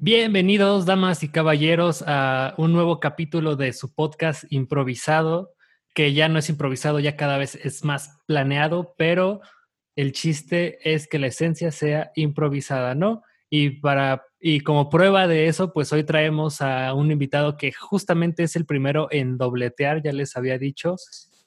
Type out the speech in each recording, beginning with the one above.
Bienvenidos, damas y caballeros, a un nuevo capítulo de su podcast improvisado, que ya no es improvisado, ya cada vez es más planeado, pero el chiste es que la esencia sea improvisada, ¿no? Y para y como prueba de eso, pues hoy traemos a un invitado que justamente es el primero en dobletear, ya les había dicho.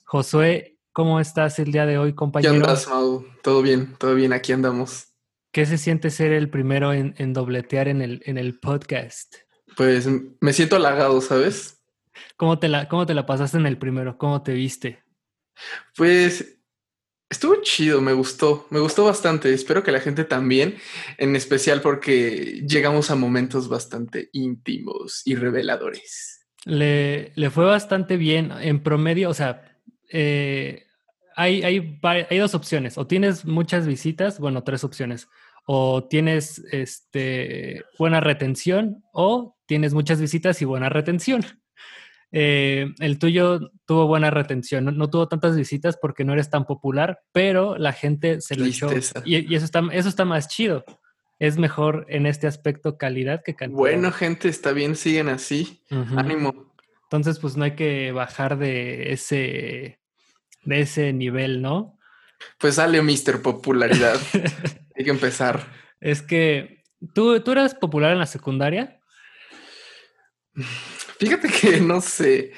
Josué, ¿cómo estás el día de hoy, compañero? ¿Qué andas, Mau? Todo bien, todo bien, aquí andamos. ¿Qué se siente ser el primero en, en dobletear en el, en el podcast? Pues me siento halagado, ¿sabes? ¿Cómo te, la, ¿Cómo te la pasaste en el primero? ¿Cómo te viste? Pues estuvo chido, me gustó, me gustó bastante. Espero que la gente también, en especial porque llegamos a momentos bastante íntimos y reveladores. Le, le fue bastante bien. En promedio, o sea, eh, hay, hay, hay dos opciones. O tienes muchas visitas, bueno, tres opciones. O tienes este, buena retención o tienes muchas visitas y buena retención. Eh, el tuyo tuvo buena retención, no, no, tuvo tantas visitas porque no eres tan popular, pero la gente se lo echó. Y, y, eso, está, eso está más chido. Es mejor en este aspecto calidad que cantidad. Bueno, gente, está bien, siguen así. Uh -huh. Ánimo. Entonces, pues no hay que bajar de ese, de ese nivel, ¿no? Pues sale Mister Popularidad. hay que empezar. Es que, ¿tú, ¿tú eras popular en la secundaria? Fíjate que no sé,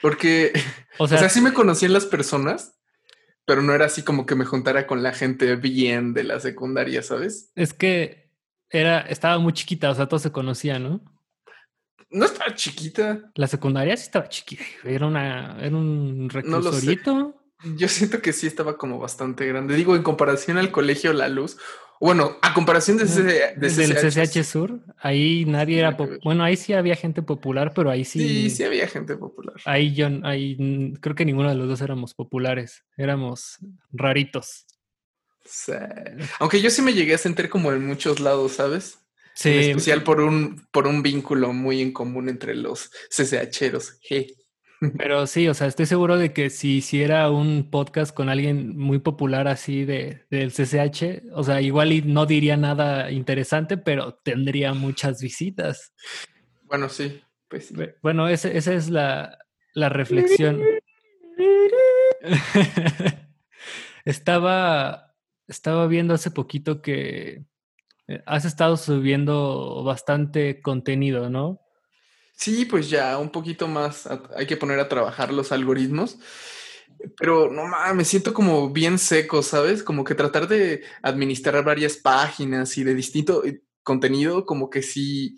porque, o sea, o sea, sí me conocían las personas, pero no era así como que me juntara con la gente bien de la secundaria, ¿sabes? Es que era, estaba muy chiquita, o sea, todos se conocían, ¿no? No estaba chiquita. La secundaria sí estaba chiquita, era, una, era un reclusorito. No yo siento que sí estaba como bastante grande. Digo, en comparación al colegio La Luz, bueno, a comparación de, ese, de del CCH, CCH Sur, ahí nadie era, bueno, ahí sí había gente popular, pero ahí sí. Sí, sí había gente popular. Ahí yo, ahí creo que ninguno de los dos éramos populares, éramos raritos. Sí. Aunque yo sí me llegué a sentir como en muchos lados, ¿sabes? Sí. En especial por un, por un vínculo muy en común entre los CCHeros. Hey. Pero sí, o sea, estoy seguro de que si hiciera un podcast con alguien muy popular así de, del CCH, o sea, igual no diría nada interesante, pero tendría muchas visitas. Bueno, sí, pues sí. Bueno, ese, esa es la, la reflexión. estaba, estaba viendo hace poquito que eh, has estado subiendo bastante contenido, ¿no? Sí, pues ya un poquito más hay que poner a trabajar los algoritmos. Pero no mames, me siento como bien seco, ¿sabes? Como que tratar de administrar varias páginas y de distinto eh, contenido, como que sí,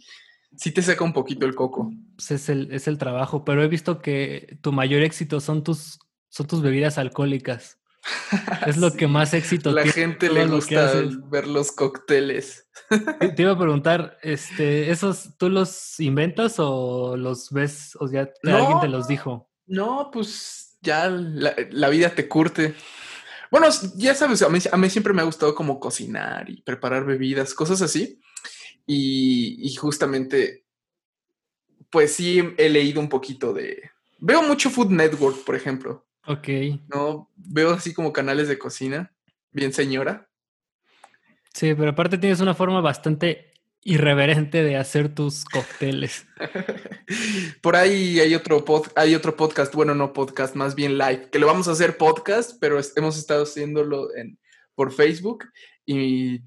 sí te seca un poquito el coco. Pues es, el, es el trabajo, pero he visto que tu mayor éxito son tus, son tus bebidas alcohólicas. Es lo sí. que más éxito La tiene. gente le gusta ver los cócteles. Te iba a preguntar, este, ¿esos tú los inventas o los ves o ya no, alguien te los dijo? No, pues ya la, la, vida te curte. Bueno, ya sabes, a mí, a mí, siempre me ha gustado como cocinar y preparar bebidas, cosas así. Y, y justamente, pues sí, he leído un poquito de... Veo mucho Food Network, por ejemplo. Ok. No, veo así como canales de cocina, bien señora. Sí, pero aparte tienes una forma bastante irreverente de hacer tus cócteles. Por ahí hay otro, pod, hay otro podcast, bueno, no podcast, más bien live, que lo vamos a hacer podcast, pero hemos estado haciéndolo en, por Facebook y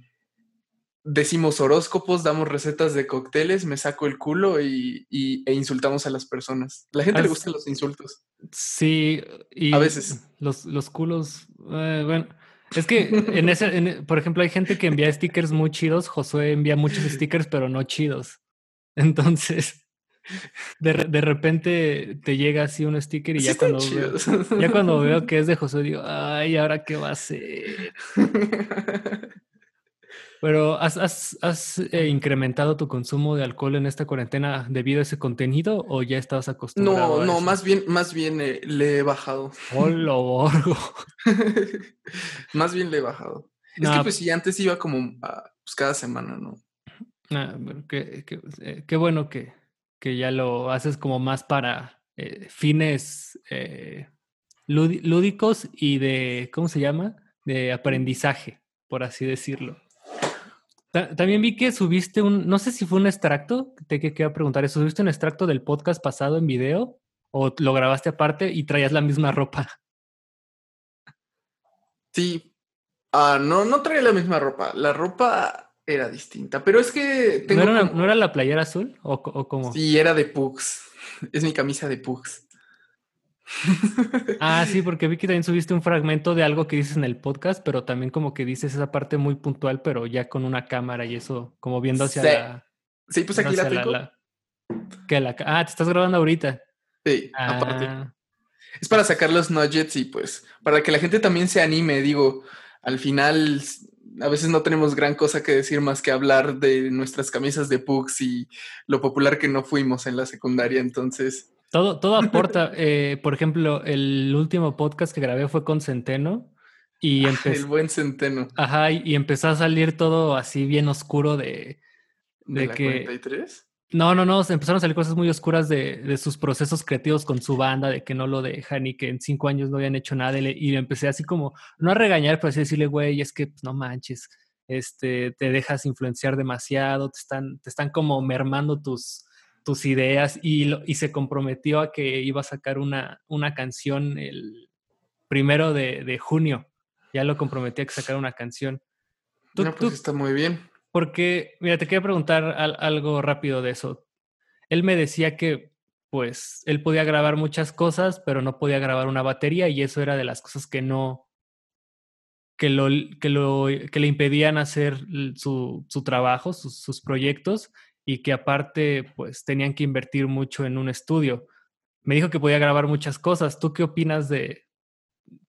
decimos horóscopos, damos recetas de cócteles, me saco el culo y, y e insultamos a las personas. La gente ¿Has... le gustan los insultos. Sí, y a veces. Los, los culos, eh, bueno, es que en ese, en, por ejemplo, hay gente que envía stickers muy chidos, Josué envía muchos stickers, pero no chidos. Entonces, de, de repente te llega así un sticker y sí ya, cuando veo, ya cuando veo que es de Josué digo, ay, ¿ahora qué va a ser? Pero ¿has, has, has eh, incrementado tu consumo de alcohol en esta cuarentena debido a ese contenido o ya estabas acostumbrado? No, no, más bien, más bien eh, le he bajado. ¡Hola, borgo! más bien le he bajado. Es que pues si antes iba como a, pues, cada semana, ¿no? Ah, qué, qué, eh, qué, bueno que, que ya lo haces como más para fines lúdicos y de, ¿cómo se llama? De aprendizaje, por así decirlo. También vi que subiste un, no sé si fue un extracto, te que quería preguntar, ¿subiste un extracto del podcast pasado en video o lo grabaste aparte y traías la misma ropa? Sí, ah, no, no traía la misma ropa, la ropa era distinta, pero es que... ¿No, era la playera azul o, o cómo? Sí, era de Pugs, es mi camisa de Pugs. Ah, sí, porque vi que también subiste un fragmento de algo que dices en el podcast, pero también como que dices esa parte muy puntual, pero ya con una cámara y eso, como viendo hacia sí. la. Sí, pues aquí la tengo. que la, ah, te estás grabando ahorita. Sí, aparte. Ah. Es para sacar los nuggets y pues para que la gente también se anime. Digo, al final a veces no tenemos gran cosa que decir más que hablar de nuestras camisas de Pugs y lo popular que no fuimos en la secundaria. Entonces, todo, todo aporta. Eh, por ejemplo, el último podcast que grabé fue con Centeno. Y ah, el buen Centeno. Ajá, y, empezó a salir todo así bien oscuro de, de, que. 43? No, no, no, empezaron a salir cosas muy oscuras de, de, sus procesos creativos con su banda, de que no lo dejan y que en cinco años no habían hecho nada. Y, empecé así como, no a regañar, pero así decirle, güey, es que pues, no manches, este, te dejas influenciar demasiado, te están, te están como mermando tus, tus ideas y, y, se comprometió a que iba a sacar una, una canción el primero de, de junio. Ya lo comprometí a que sacara una canción. ¿Tú, no, pues está muy bien. Porque, mira, te quería preguntar algo rápido de eso. Él me decía que, pues, él podía grabar muchas cosas, pero no podía grabar una batería y eso era de las cosas que no, que lo, que lo, que le impedían hacer su, su trabajo, sus, sus proyectos y que aparte pues tenían que invertir mucho en un estudio. Me dijo que podía grabar muchas cosas. ¿Tú qué opinas de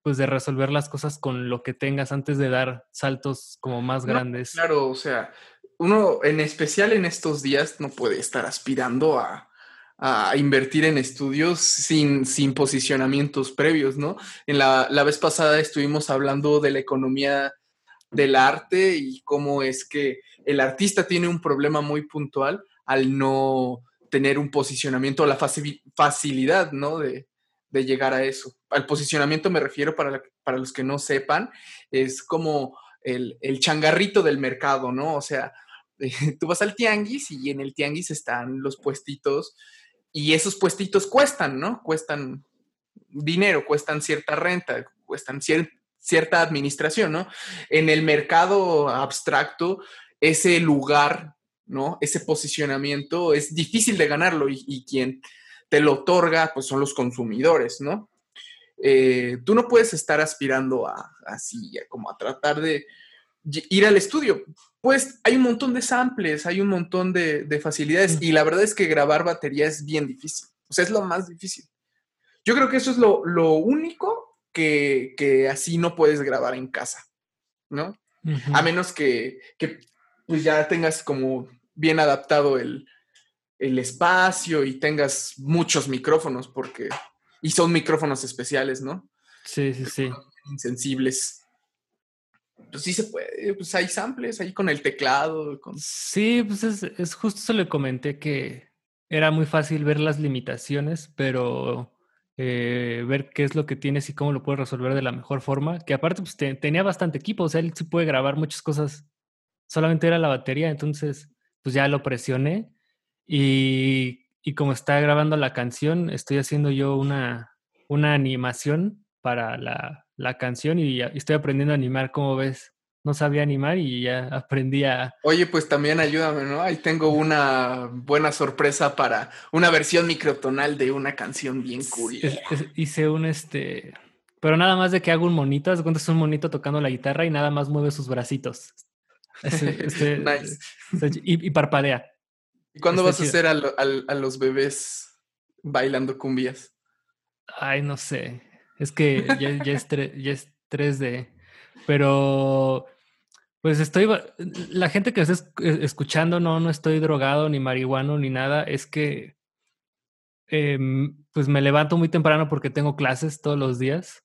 pues de resolver las cosas con lo que tengas antes de dar saltos como más grandes? Claro, o sea, uno en especial en estos días no puede estar aspirando a, a invertir en estudios sin, sin posicionamientos previos, ¿no? En la, la vez pasada estuvimos hablando de la economía del arte y cómo es que el artista tiene un problema muy puntual al no tener un posicionamiento, la facilidad, ¿no? De, llegar a eso. Al posicionamiento me refiero, para, para los que no sepan, es como el, el, changarrito del mercado, ¿no? O sea, tú vas al tianguis y en el tianguis están los puestitos y esos puestitos cuestan, ¿no? Cuestan dinero, cuestan cierta renta, cuestan cierta cierta administración, ¿no? En el mercado abstracto, ese lugar, ¿no? Ese posicionamiento es difícil de ganarlo y, quien te lo otorga, pues son los consumidores, ¿no? Eh, tú no puedes estar aspirando a así, como a tratar de ir al estudio. Pues hay un montón de samples, hay un montón de, facilidades y la verdad es que grabar batería es bien difícil. O sea, es lo más difícil. Yo creo que eso es lo, lo único que, así no puedes grabar en casa, ¿no? A menos que, pues ya tengas como bien adaptado el, espacio y tengas muchos micrófonos, porque, y son micrófonos especiales, ¿no? Sí, sí, sí. Insensibles. Pues sí se puede, pues hay samples ahí con el teclado. Con... Sí, pues es, es justo eso le comenté que era muy fácil ver las limitaciones, pero eh, ver qué es lo que tienes y cómo lo puedes resolver de la mejor forma. Que aparte, pues tenía bastante equipo, o sea, él sí puede grabar muchas cosas. Solamente era la batería, entonces, pues ya lo presioné. Y, y como está grabando la canción, estoy haciendo yo una, una animación para la, la canción y, y, estoy aprendiendo a animar, ¿cómo ves? No sabía animar y ya aprendí a... Oye, pues también ayúdame, ¿no? Ahí tengo una buena sorpresa para una versión microtonal de una canción bien curiosa. Hice un este... Pero nada más de que hago un monito, haz cuenta es un monito tocando la guitarra y nada más mueve sus bracitos. Este, nice. y, parpadea. ¿Y cuándo vas a hacer a, a, los bebés bailando cumbias? Ay, no sé. Es que ya, ya, es, ya es 3D. Pero pues estoy, la gente que está escuchando, no, no estoy drogado ni marihuano ni nada, es que em, pues me levanto muy temprano porque tengo clases todos los días,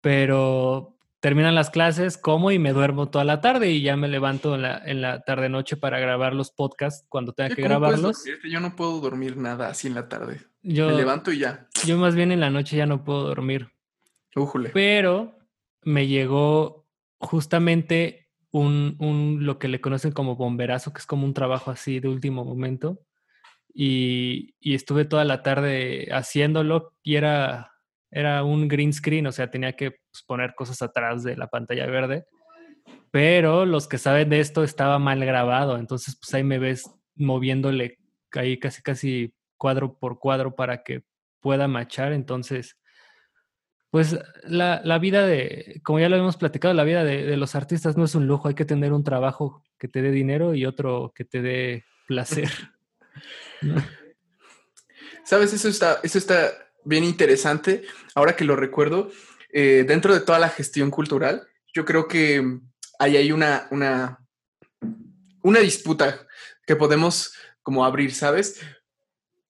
pero terminan las clases, como y me duermo toda la tarde y ya me levanto en la, en la tarde noche para grabar los podcasts cuando tenga que grabarlos. Yo no puedo dormir nada así en la tarde. Yo, me levanto y ya. Yo más bien en la noche ya no puedo dormir. Pero me llegó justamente un, un, lo que le conocen como bomberazo, que es como un trabajo así de último momento. Y, y estuve toda la tarde haciéndolo y era, era un green screen, o sea, tenía que pues, poner cosas atrás de la pantalla verde. Pero los que saben de esto estaba mal grabado, entonces pues ahí me ves moviéndole ahí casi casi cuadro por cuadro para que pueda machar. Entonces, pues la, la, vida de, como ya lo hemos platicado, la vida de, de, los artistas no es un lujo, hay que tener un trabajo que te dé dinero y otro que te dé placer. Sabes, eso está, eso está bien interesante. Ahora que lo recuerdo, eh, dentro de toda la gestión cultural, yo creo que ahí hay una, una, una disputa que podemos como abrir, ¿sabes?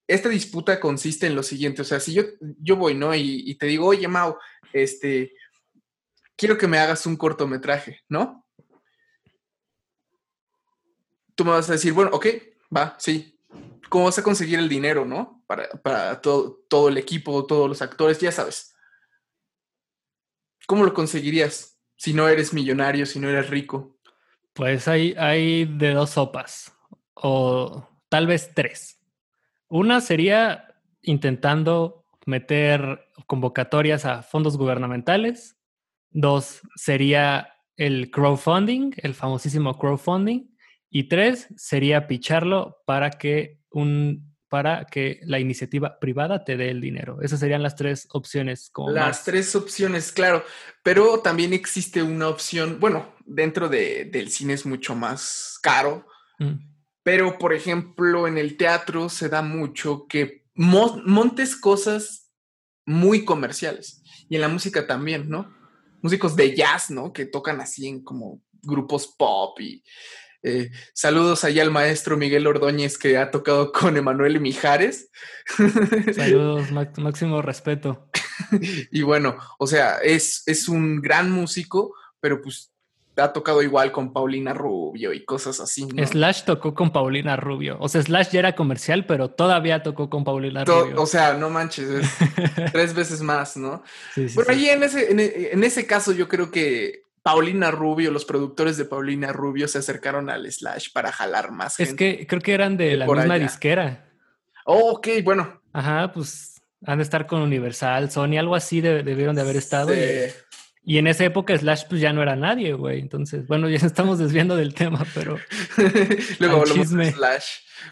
Esta disputa consiste en lo siguiente, o sea, si yo, yo voy, ¿no? Y, te digo, oye, Mau, este, quiero que me hagas un cortometraje, ¿no? Tú me vas a decir, bueno, ok, va, sí. ¿Cómo vas a conseguir el dinero, no? Para, para todo, todo el equipo, todos los actores, ya sabes. ¿Cómo lo conseguirías si no eres millonario, si no eres rico? Pues hay, hay de dos sopas, o tal vez tres. Una sería intentando meter convocatorias a fondos gubernamentales. Dos sería el crowdfunding, el famosísimo crowdfunding. Y tres sería picharlo para que un para que la iniciativa privada te dé el dinero. Esas serían las tres opciones. Como las más. tres opciones, claro. Pero también existe una opción, bueno, dentro de, del cine es mucho más caro. Mm. Pero, por ejemplo, en el teatro se da mucho que montes cosas muy comerciales. Y en la música también, ¿no? Músicos de jazz, ¿no? Que tocan así en como grupos pop y eh, saludos allá al maestro Miguel Ordóñez que ha tocado con Emanuel Mijares. Saludos, máximo respeto. y bueno, o sea, es, es un gran músico, pero pues ha tocado igual con Paulina Rubio y cosas así. ¿no? Slash tocó con Paulina Rubio. O sea, Slash ya era comercial, pero todavía tocó con Paulina to Rubio. O sea, no manches, tres veces más, ¿no? Sí, sí, bueno, sí. ahí en ese, en, en ese caso yo creo que Paulina Rubio, los productores de Paulina Rubio se acercaron al Slash para jalar más gente. Es que creo que eran de la misma allá. disquera. Oh, ok, bueno. Ajá, pues han de estar con Universal, Sony, algo así de, debieron de haber estado. Sí. Y... Y en esa época Slash pues ya no era nadie, güey. Entonces, bueno, ya estamos desviando del tema, pero... Luego hablamos de Slash.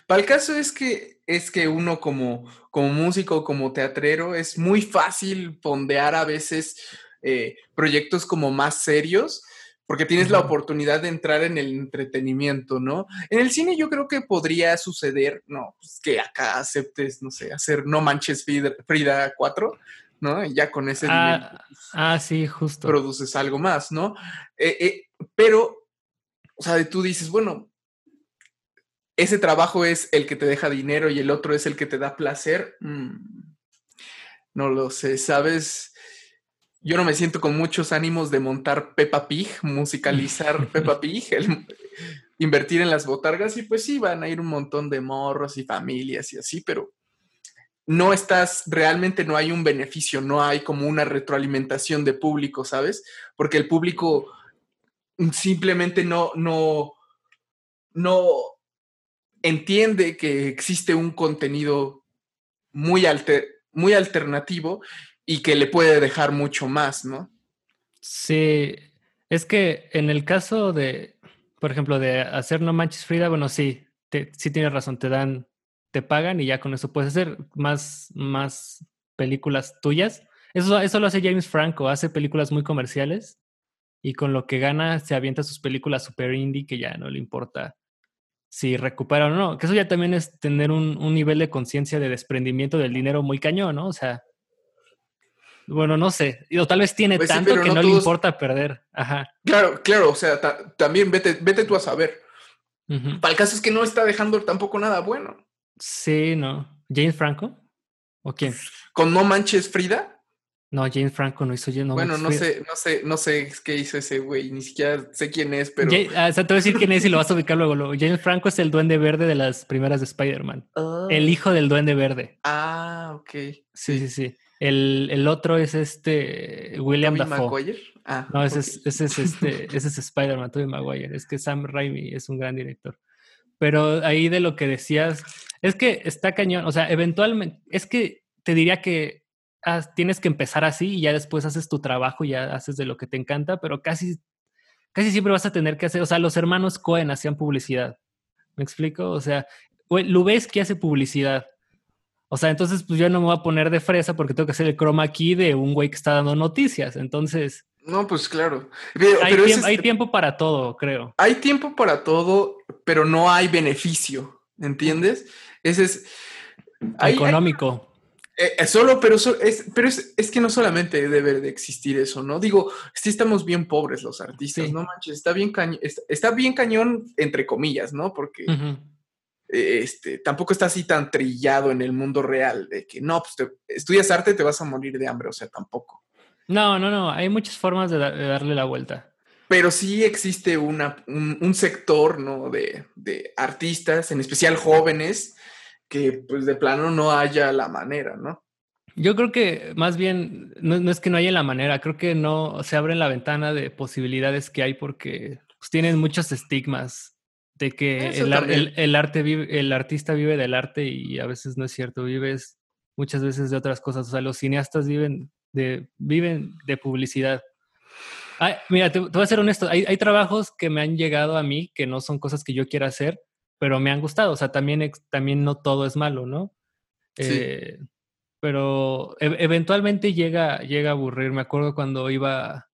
Para el caso es que, es que uno como, como músico, como teatrero, es muy fácil fondear a veces eh, proyectos como más serios, porque tienes uh -huh. la oportunidad de entrar en el entretenimiento, ¿no? En el cine yo creo que podría suceder, no, pues que acá aceptes, no sé, hacer No Manches Frida, Frida 4, ¿no? Y ya con ese ah, nivel, pues, ah, sí, justo. Produces algo más, ¿no? Eh, eh, pero, o sea, tú dices, bueno, ese trabajo es el que te deja dinero y el otro es el que te da placer. Mm, no lo sé, ¿sabes? Yo no me siento con muchos ánimos de montar Peppa Pig, musicalizar Peppa Pig, el, invertir en las botargas y pues sí, van a ir un montón de morros y familias y así, pero no estás, realmente no hay un beneficio, no hay como una retroalimentación de público, ¿sabes? Porque el público simplemente no, no, no entiende que existe un contenido muy, alter, muy alternativo y que le puede dejar mucho más, ¿no? Sí, es que en el caso de, por ejemplo, de hacer No Manches Frida, bueno, sí, sí tienes razón, te dan te pagan y ya con eso puedes hacer más, más películas tuyas. Eso, eso lo hace James Franco, hace películas muy comerciales y con lo que gana se avienta sus películas super indie que ya no le importa si recupera o no. Que eso ya también es tener un, un nivel de conciencia de desprendimiento del dinero muy cañón, ¿no? O sea, bueno, no sé. O tal vez tiene pues tanto sí, que no, no todos... le importa perder. Ajá. Claro, claro. O sea, también vete, vete tú a saber. Uh -huh. Para el caso es que no está dejando tampoco nada bueno. Sí, no. ¿James Franco? ¿O quién? ¿Con No Manches Frida? No, James Franco no hizo no Bueno, no sé, no sé, no sé qué hizo ese güey, ni siquiera sé quién es, pero. Jay, o sea, te voy a decir quién es y lo vas a ubicar luego, luego. James Franco es el duende verde de las primeras de Spider-Man. Oh. El hijo del duende verde. Ah, ok. Sí, sí, sí. El, el otro es este William Dafoe. Ah, no, ese, es, ese es, este, ese es Spider-Man, Tobey Maguire. Es que Sam Raimi es un gran director. Pero ahí de lo que decías, es que está cañón. O sea, eventualmente, es que te diría que tienes que empezar así y ya después haces tu trabajo y ya haces de lo que te encanta, pero casi, casi siempre vas a tener que hacer. O sea, los hermanos Cohen hacían publicidad. ¿Me explico? O sea, que hace publicidad. O sea, entonces pues yo no me voy a poner de fresa porque tengo que hacer el chroma key de un güey que está dando noticias. Entonces... No, pues claro. hay, tiempo, para todo, creo. Hay tiempo para todo, pero no hay beneficio, ¿entiendes? Ese es... Económico. Eh, solo, pero, es, pero es, es, que no solamente debe de existir eso, ¿no? Digo, sí estamos bien pobres los artistas, no manches, está bien, cañón, está, bien cañón entre comillas, ¿no? Porque este, tampoco está así tan trillado en el mundo real de que no, pues estudias arte te vas a morir de hambre, o sea, tampoco. No, no, no, hay muchas formas de, darle la vuelta. Pero sí existe una, un, sector, ¿no? De, de, artistas, en especial jóvenes, que pues de plano no haya la manera, ¿no? Yo creo que más bien no, es que no haya la manera, creo que no se abre la ventana de posibilidades que hay porque pues, tienen muchos estigmas de que el, arte vive, el artista vive del arte y a veces no es cierto, vives muchas veces de otras cosas. O sea, los cineastas viven de, viven de publicidad. mira, te, voy a ser honesto, hay, hay, trabajos que me han llegado a mí que no son cosas que yo quiera hacer, pero me han gustado. O sea, también, también no todo es malo, ¿no? Eh, pero e, eventualmente llega, llega a aburrir. Me acuerdo cuando iba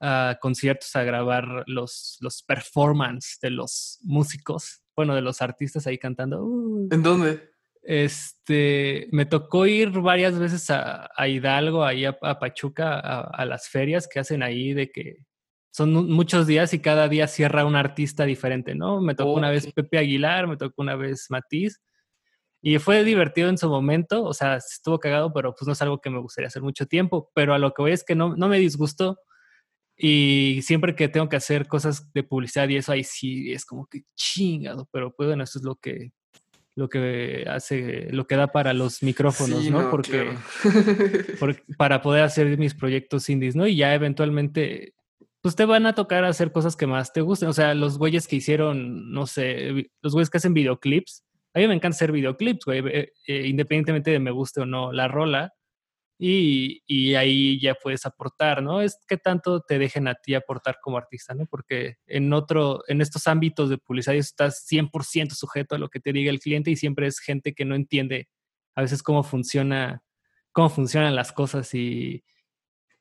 a conciertos a grabar los, los performances de los músicos, bueno, de los artistas ahí cantando. Uh. ¿En dónde? Este, me tocó ir varias veces a, Hidalgo, ahí a, Pachuca, a, las ferias que hacen ahí de que son muchos días y cada día cierra un artista diferente, ¿no? Me tocó una vez Pepe Aguilar, me tocó una vez Matiz. Y fue divertido en su momento, o sea, estuvo cagado, pero pues no es algo que me gustaría hacer mucho tiempo. Pero a lo que voy es que no, no me disgustó y siempre que tengo que hacer cosas de publicidad y eso ahí sí es como que chingado, pero pues bueno, eso es lo que lo que hace, lo que da para los micrófonos, ¿no? Porque, para poder hacer mis proyectos indies, ¿no? Y ya eventualmente, pues te van a tocar hacer cosas que más te gusten. O sea, los güeyes que hicieron, no sé, los güeyes que hacen videoclips, a mí me encanta hacer videoclips, güey, eh, eh, independientemente de me guste o no la rola y, ahí ya puedes aportar, ¿no? Es que tanto te dejen a ti aportar como artista, ¿no? Porque en otro, en estos ámbitos de publicidad estás 100% sujeto a lo que te diga el cliente y siempre es gente que no entiende a veces cómo funciona, cómo funcionan las cosas y,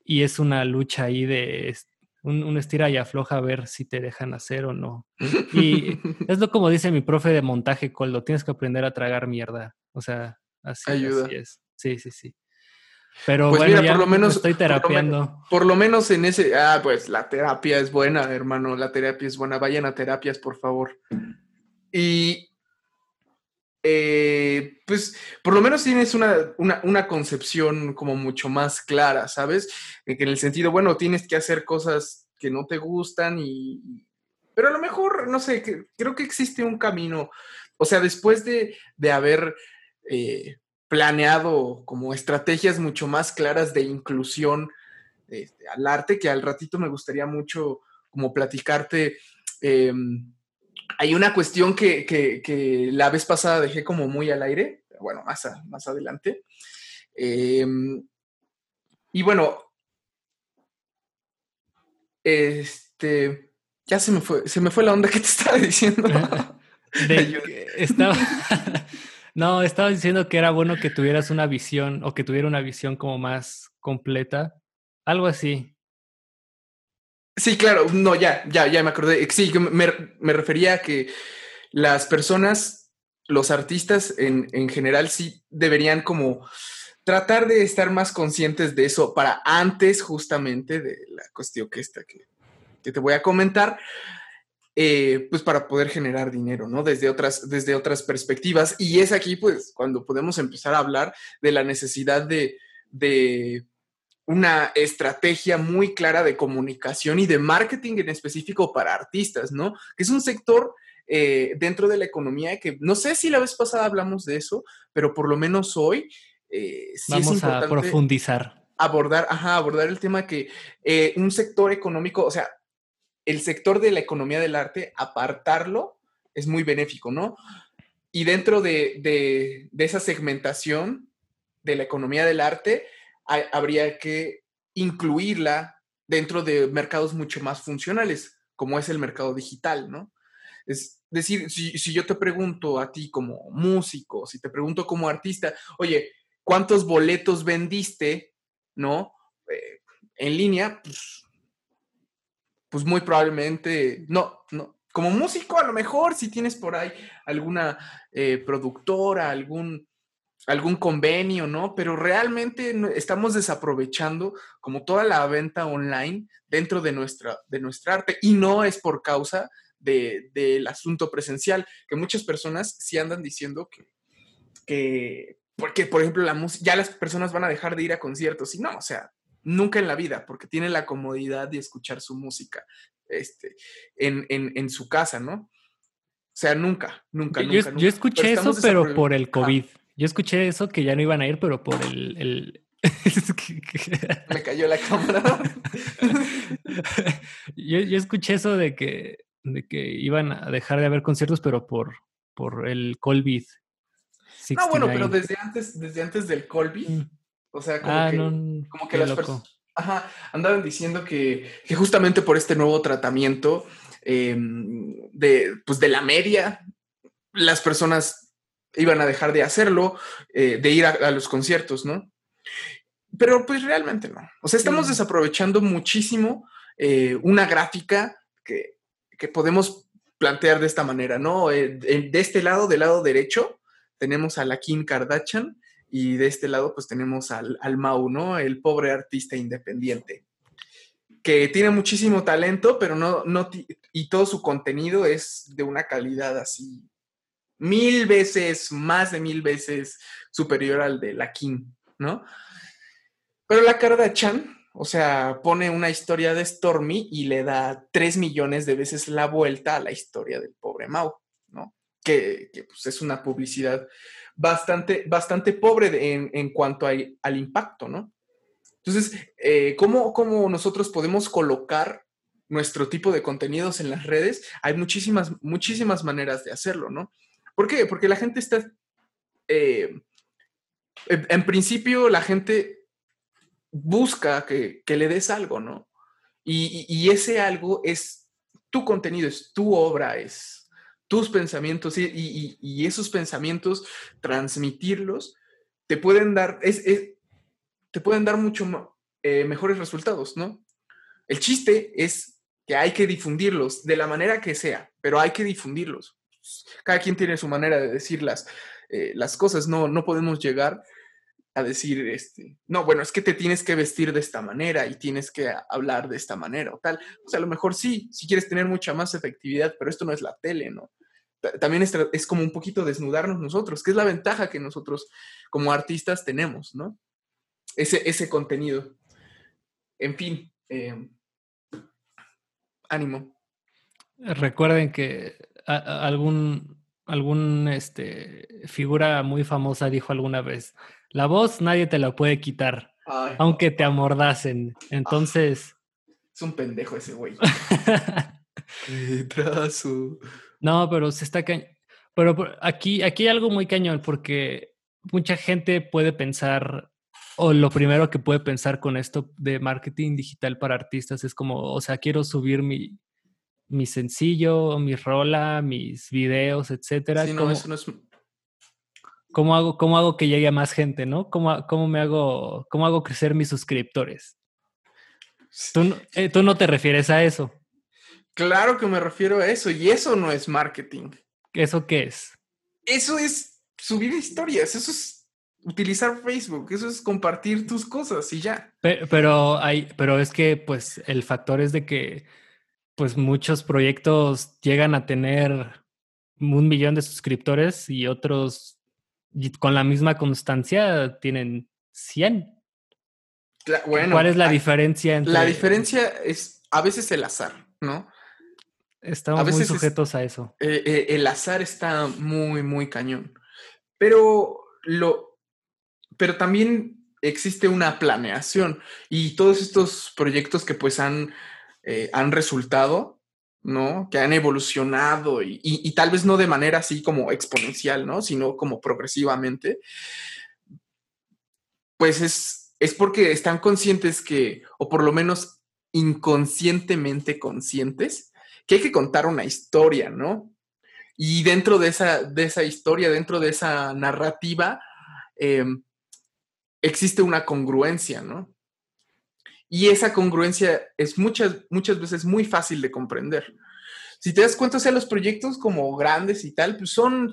y es una lucha ahí de un, estira y afloja a ver si te dejan hacer o no. Y es lo como dice mi profe de montaje, Coldo, tienes que aprender a tragar mierda. O sea, así, así es. Sí, sí, sí. Pero pues bueno, mira, por lo menos estoy terapiando. Por lo, menos en ese, ah, pues la terapia es buena, hermano, la terapia es buena. Vayan a terapias, por favor. Y eh, pues por lo menos tienes una, una, concepción como mucho más clara, ¿sabes? En el sentido, bueno, tienes que hacer cosas que no te gustan y... Pero a lo mejor, no sé, creo que existe un camino. O sea, después de, de haber eh, planeado como estrategias mucho más claras de inclusión este, al arte, que al ratito me gustaría mucho como platicarte. Em, hay una cuestión que, la vez pasada dejé como muy al aire, bueno, más, más adelante. Em, y bueno, este, ya se me fue, se me fue la onda que te estaba diciendo. estaba, no, estaba diciendo que era bueno que tuvieras una visión o que tuviera una visión como más completa. Algo así. Sí, claro, no, ya, ya, ya me acordé. Sí, me, me refería a que las personas, los artistas en, en general, sí deberían como tratar de estar más conscientes de eso para antes justamente de la cuestión que esta que, que te voy a comentar, eh, pues para poder generar dinero, ¿no? Desde otras, desde otras perspectivas. Y es aquí, pues, cuando podemos empezar a hablar de la necesidad de, de una estrategia muy clara de comunicación y de marketing en específico para artistas, ¿no? Que es un sector eh, dentro de la economía que no sé si la vez pasada hablamos de eso, pero por lo menos hoy eh, sí Vamos a profundizar. abordar, ajá, abordar el tema que eh, un sector económico, o sea, el sector de la economía del arte, apartarlo es muy benéfico, ¿no? Y dentro de, esa segmentación de la economía del arte, habría que incluirla dentro de mercados mucho más funcionales, como es el mercado digital, ¿no? Es decir, si, si yo te pregunto a ti como músico, si te pregunto como artista, oye, ¿cuántos boletos vendiste, no? Eh, en línea, pues, pues muy probablemente, no, no, como músico, a lo mejor si tienes por ahí alguna eh, productora, algún, algún convenio, ¿no? Pero realmente estamos desaprovechando como toda la venta online dentro de nuestra, de nuestra arte y no es por causa del asunto presencial, que muchas personas sí andan diciendo que, que porque, por ejemplo, la música, ya las personas van a dejar de ir a conciertos y no, o sea, nunca en la vida, porque tienen la comodidad de escuchar su música este, en, su casa, ¿no? O sea, nunca, nunca, yo, nunca. Yo, escuché eso, pero por el COVID. Yo escuché eso que ya no iban a ir, pero por el... Me cayó la cámara. yo, escuché eso de que, de que iban a dejar de haber conciertos, pero por, por el COVID. No, bueno, pero desde antes, desde antes del COVID, mm. O sea, como ah, que, como que las personas Ajá, andaban diciendo que, justamente por este nuevo tratamiento em, de, pues de la media, las personas iban a dejar de hacerlo, eh, de ir a, los conciertos, ¿no? Pero pues realmente no. O sea, estamos desaprovechando muchísimo eh, una gráfica que, podemos plantear de esta manera, ¿no? Eh, de este lado, del lado derecho, tenemos a la Kim Kardashian y de este lado pues tenemos al, al Mau, ¿no? El pobre artista independiente, que tiene muchísimo talento, pero no, no, y todo su contenido es de una calidad así mil veces, más de mil veces superior al de la King, ¿no? Pero la Kardashian, o sea, pone una historia de Stormy y le da tres millones de veces la vuelta a la historia del pobre Mau, ¿no? Que, que pues, es una publicidad bastante, bastante pobre en, cuanto al impacto, ¿no? Entonces, eh, ¿cómo, nosotros podemos colocar nuestro tipo de contenidos en las redes? Hay muchísimas, muchísimas maneras de hacerlo, ¿no? ¿Por qué? Porque la gente está... Eh, en, principio, la gente busca que, le des algo, ¿no? Y, y, ese algo es tu contenido, es tu obra, es, tus pensamientos y, esos pensamientos, transmitirlos, te pueden dar, es, te pueden dar mucho eh, mejores resultados, ¿no? El chiste es que hay que difundirlos de la manera que sea, pero hay que difundirlos. Cada quien tiene su manera de decir las, eh, las cosas, no, no podemos llegar a decir, este, no, bueno, es que te tienes que vestir de esta manera y tienes que hablar de esta manera o tal. O sea, a lo mejor sí, si quieres tener mucha más efectividad, pero esto no es la tele, ¿no? También es, es como un poquito desnudarnos nosotros, que es la ventaja que nosotros como artistas tenemos, ¿no? Ese, ese contenido. En fin, em, ánimo. Recuerden que algún, algún este, figura muy famosa dijo alguna vez, la voz nadie te la puede quitar, aunque te amordacen. Entonces... Es un pendejo ese güey. No, pero se está Pero aquí, aquí hay algo muy cañón porque mucha gente puede pensar, o lo primero que puede pensar con esto de marketing digital para artistas es como, o sea, quiero subir mi, mi sencillo, mi rola, mis videos, etcétera. Sí, no, eso no es ¿Cómo hago, cómo hago que llegue a más gente, no? ¿Cómo, cómo me hago, cómo hago crecer mis suscriptores? Tú, eh, tú no te refieres a eso. Claro que me refiero a eso, y eso no es marketing. ¿Eso qué es? Eso es subir historias, eso es utilizar Facebook, eso es compartir tus cosas y ya. Pero, hay, pero es que, pues, el factor es de que, pues, muchos proyectos llegan a tener un millón de suscriptores y otros con la misma constancia tienen 100. ¿Cuál es la diferencia entre... La diferencia es a veces el azar, ¿no? Estamos muy sujetos a eso. Eh, eh, el azar está muy, muy cañón. Pero lo... Pero también existe una planeación y todos estos proyectos que pues han, eh, han resultado, ¿no? Que han evolucionado y, tal vez no de manera así como exponencial, ¿no? Sino como progresivamente, pues es, es porque están conscientes que, o por lo menos inconscientemente conscientes, que hay que contar una historia, ¿no? Y dentro de esa, de esa historia, dentro de esa narrativa, em, existe una congruencia, ¿no? Y esa congruencia es muchas, muchas veces muy fácil de comprender. Si te das cuenta, o sea, los proyectos como grandes y tal, pues son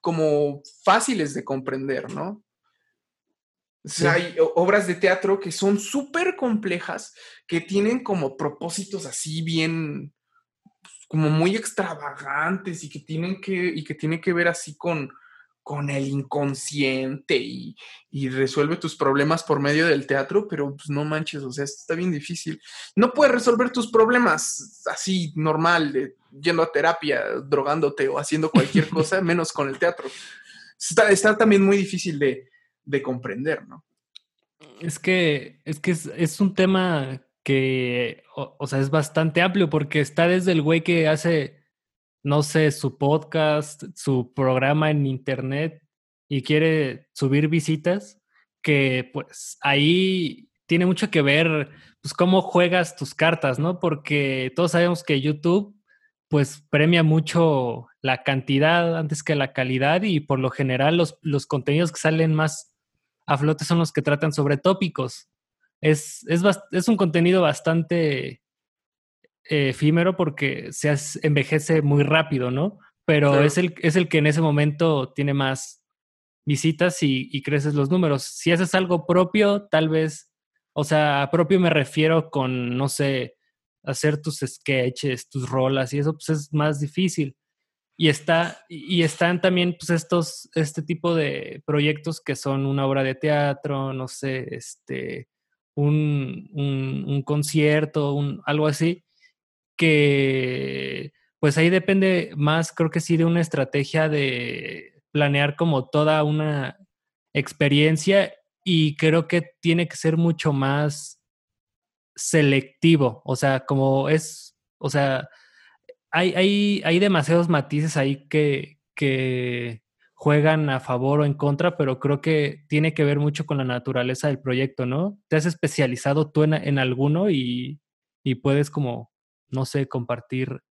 como fáciles de comprender, ¿no? O sea, hay obras de teatro que son súper complejas, que tienen como propósitos así bien, como muy extravagantes y que tienen que, y que, tienen que ver así con, con el inconsciente y, resuelve tus problemas por medio del teatro, pero pues no manches, o sea, está bien difícil. No puedes resolver tus problemas así normal, yendo a terapia, drogándote o haciendo cualquier cosa, menos con el teatro. Está, está también muy difícil de, de, comprender, ¿no? Es que, es que es un tema que, o, sea, es bastante amplio porque está desde el güey que hace, no sé, su podcast, su programa en internet y quiere subir visitas, que pues ahí tiene mucho que ver, pues cómo juegas tus cartas, ¿no? Porque todos sabemos que YouTube pues premia mucho la cantidad antes que la calidad y por lo general los, los contenidos que salen más a flote son los que tratan sobre tópicos es, es, un contenido bastante efímero porque se envejece muy rápido, ¿no? Pero es, el, es el que en ese momento tiene más visitas y, y, creces los números. Si haces algo propio, tal vez, o sea, propio me refiero con, no sé, hacer tus sketches, tus rolas y eso, pues es más difícil. Y, está, y están también pues estos, este tipo de proyectos que son una obra de teatro, no sé, este, un, concierto, un, algo así, que pues ahí depende más, creo que sí, de una estrategia de planear como toda una experiencia y creo que tiene que ser mucho más selectivo, o sea, como es, o sea, hay, hay, hay demasiados matices ahí que, que, juegan a favor o en contra, pero creo que tiene que ver mucho con la naturaleza del proyecto, ¿no? Te has especializado tú en, alguno y, puedes como, no sé, compartir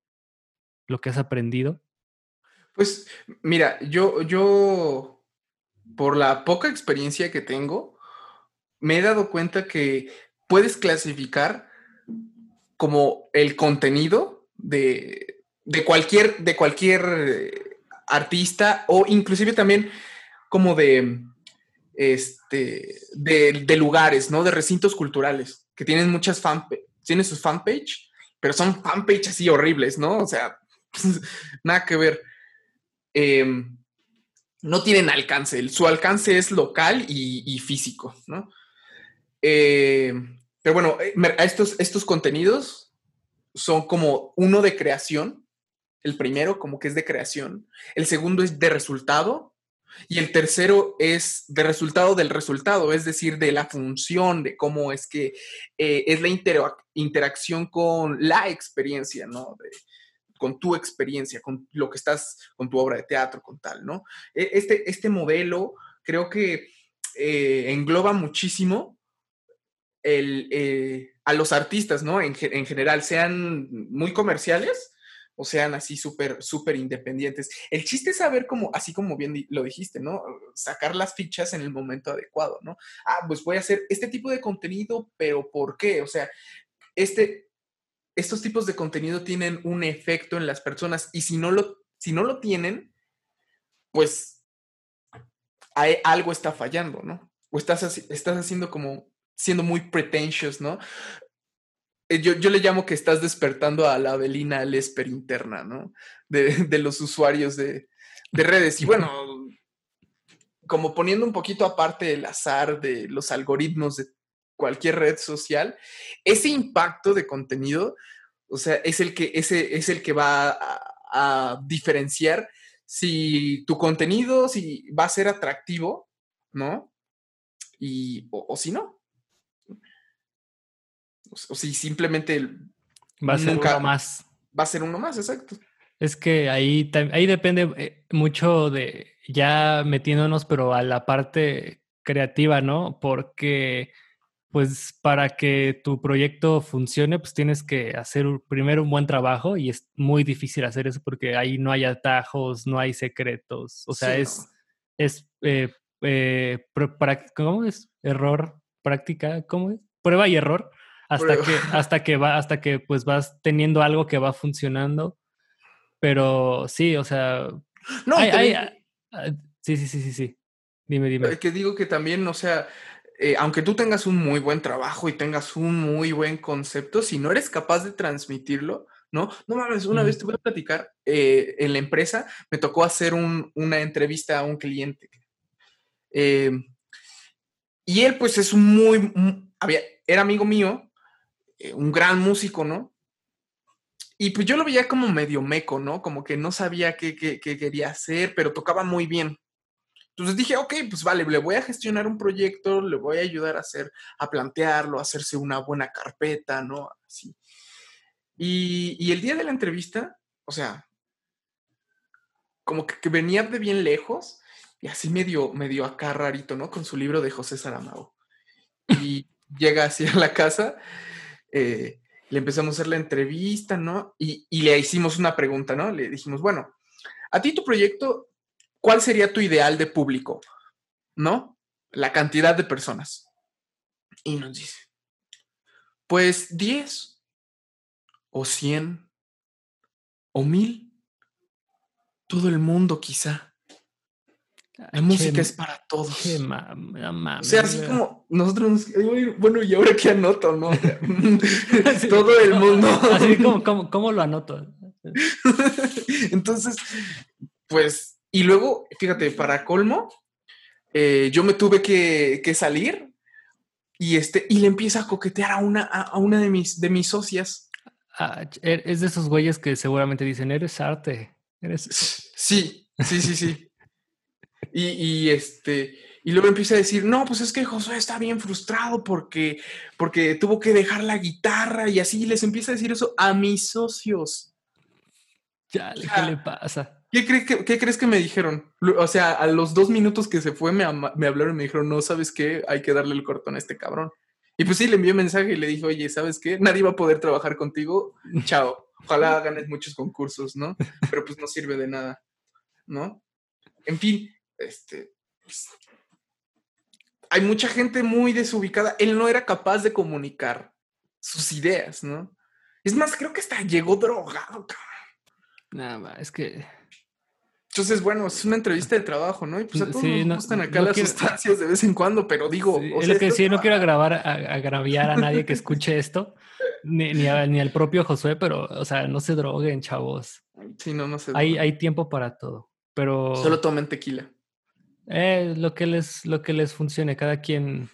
lo que has aprendido. Pues mira, yo, yo, por la poca experiencia que tengo, me he dado cuenta que puedes clasificar como el contenido de, de cualquier, de cualquier artista o inclusive también como de, este, de, lugares, ¿no? De recintos culturales que tienen muchas fan, tienen sus fanpage, pero son fanpage así horribles, ¿no? O sea, nada que ver. Em, no tienen alcance, su alcance es local y, físico, ¿no? Em, pero bueno, eh, estos, estos contenidos son como uno de creación, el primero como que es de creación, el segundo es de resultado y el tercero es de resultado del resultado, es decir, de la función, de cómo es que eh, es la interacción con la experiencia, ¿no? con tu experiencia, con lo que estás, con tu obra de teatro, con tal, ¿no? E, este, este modelo creo que eh, engloba muchísimo eh, a los artistas, ¿no? En, en, general, sean muy comerciales o sean así súper, súper independientes. El chiste es saber cómo, así como bien lo dijiste, ¿no? Sacar las fichas en el momento adecuado, ¿no? Ah, pues voy a hacer este tipo de contenido, pero ¿por qué? O sea, este, estos tipos de contenido tienen un efecto en las personas y si no lo, si no lo tienen, pues hay, algo está fallando, ¿no? O estás, estás haciendo como siendo muy pretentious, ¿no? Eh, yo, le llamo que estás despertando a la Avelina Lesper interna, ¿no? De, los usuarios de, redes. Y bueno, como poniendo un poquito aparte el azar de los algoritmos de cualquier red social, ese impacto de contenido, o sea, es el que, ese, es el que va a, a diferenciar si tu contenido si va a ser atractivo, ¿no? Y, o, si no. O, si simplemente... Va a ser uno más. Va a ser uno más, exacto. Es que ahí, ahí depende eh, mucho de ya metiéndonos, pero a la parte creativa, ¿no? Porque pues para que tu proyecto funcione, pues tienes que hacer primero un buen trabajo y es muy difícil hacer eso porque ahí no hay atajos, no hay secretos. O sea, es, es eh, eh, ¿cómo es? Error, práctica, ¿cómo es? Prueba y error hasta que, hasta que va, hasta que pues vas teniendo algo que va funcionando. Pero sí, o sea. No, ah, sí, sí, sí, sí, sí. Dime, dime. Que digo que también, o sea, eh, aunque tú tengas un muy buen trabajo y tengas un muy buen concepto, si no eres capaz de transmitirlo, ¿no? No mames, una vez te voy a platicar, eh, en la empresa me tocó hacer una entrevista a un cliente. Eh, y él pues es un muy, había, era amigo mío, un gran músico, ¿no? Y pues yo lo veía como medio meco, ¿no? Como que no sabía qué, qué quería hacer, pero tocaba muy bien. Entonces dije, ok, pues vale, le voy a gestionar un proyecto, le voy a ayudar a hacer, a plantearlo, a hacerse una buena carpeta, ¿no? Así. Y, el día de la entrevista, o sea, como que, venía de bien lejos y así medio, medio acá rarito, ¿no? Con su libro de José Saramago. Y llega así a la casa, eh, le empezamos a hacer la entrevista, ¿no? Y, y le hicimos una pregunta, ¿no? Le dijimos, bueno, a ti tu proyecto ¿cuál sería tu ideal de público? ¿No? La cantidad de personas. Y nos dice, pues 10 o 100 o 1000. Todo el mundo quizá. La música es para todos. o sea, así como nosotros, bueno, y ahora qué anoto, ¿no? Todo el mundo. Así como, ¿cómo lo anoto? Entonces, pues y luego, fíjate, para colmo, eh, yo me tuve que, salir y, este, y le empieza a coquetear a una, a, una de, mis, de mis socias. Ah, er, es de esos güeyes que seguramente dicen, eres arte. Eres... Sí, sí, sí, sí. Y, este, y luego empieza a decir, no, pues es que Josué está bien frustrado porque, porque tuvo que dejar la guitarra y así les empieza a decir eso a mis socios. Ya, ¿qué le pasa? ¿Qué, crees que me dijeron? O sea, a los dos minutos que se fue me, hablaron y me dijeron, no, ¿sabes qué? Hay que darle el cortón a este cabrón. Y pues sí, le envié un mensaje y le dije, oye, ¿sabes qué? Nadie va a poder trabajar contigo. Chao. Ojalá ganes muchos concursos, ¿no? Pero pues no sirve de nada, ¿no? En fin, este... Pues, hay mucha gente muy desubicada. Él no era capaz de comunicar sus ideas, ¿no? Es más, creo que hasta llegó drogado, cabrón. Nada, es que entonces, bueno, es una entrevista de trabajo, ¿no? Y pues a todos nos gustan acá las sustancias de vez en cuando, pero digo... es lo que sí, no quiero agravar, agraviar a nadie que escuche esto, ni, ni, al propio Josué, pero, o sea, no se droguen, chavos. Sí, no, no se hay, hay tiempo para todo, pero... Solo tomen tequila. Eh, lo que les, lo que les funcione, cada quien...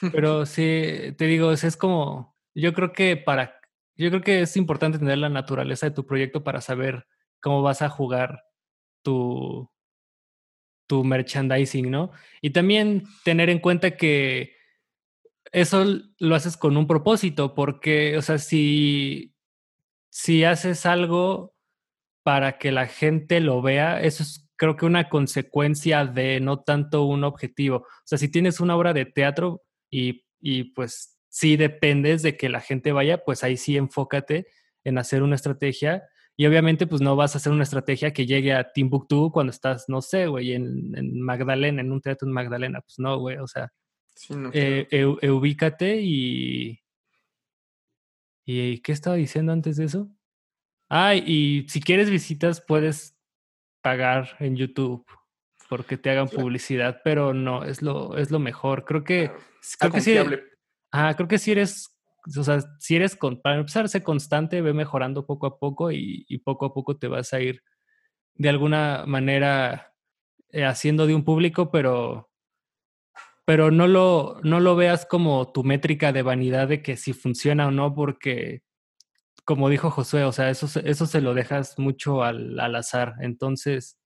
Pero sí, te digo, es, es como... Yo creo que para... Yo creo que es importante tener la naturaleza de tu proyecto para saber cómo vas a jugar tu, tu merchandising, ¿no? Y también tener en cuenta que eso lo haces con un propósito, porque, o sea, si, si haces algo para que la gente lo vea, eso es creo que una consecuencia de no tanto un objetivo. O sea, si tienes una obra de teatro y, y pues sí dependes de que la gente vaya, pues ahí sí enfócate en hacer una estrategia y obviamente, pues no vas a hacer una estrategia que llegue a Timbuktu cuando estás, no sé, güey, en, en Magdalena, en un teatro en Magdalena. Pues no, güey, o sea, eh, ubícate y... ¿Y qué estaba diciendo antes de eso? Ah, y si quieres visitas, puedes pagar en YouTube porque te hagan publicidad, pero no, es lo, es lo mejor. Creo que, creo que sí. Ah, creo que si eres o sea, si eres, con, para empezar a ser constante, ve mejorando poco a poco y, poco a poco te vas a ir de alguna manera eh, haciendo de un público, pero, pero no, lo, no lo veas como tu métrica de vanidad de que si funciona o no, porque como dijo Josué, o sea, eso, eso se lo dejas mucho al, al azar. Entonces,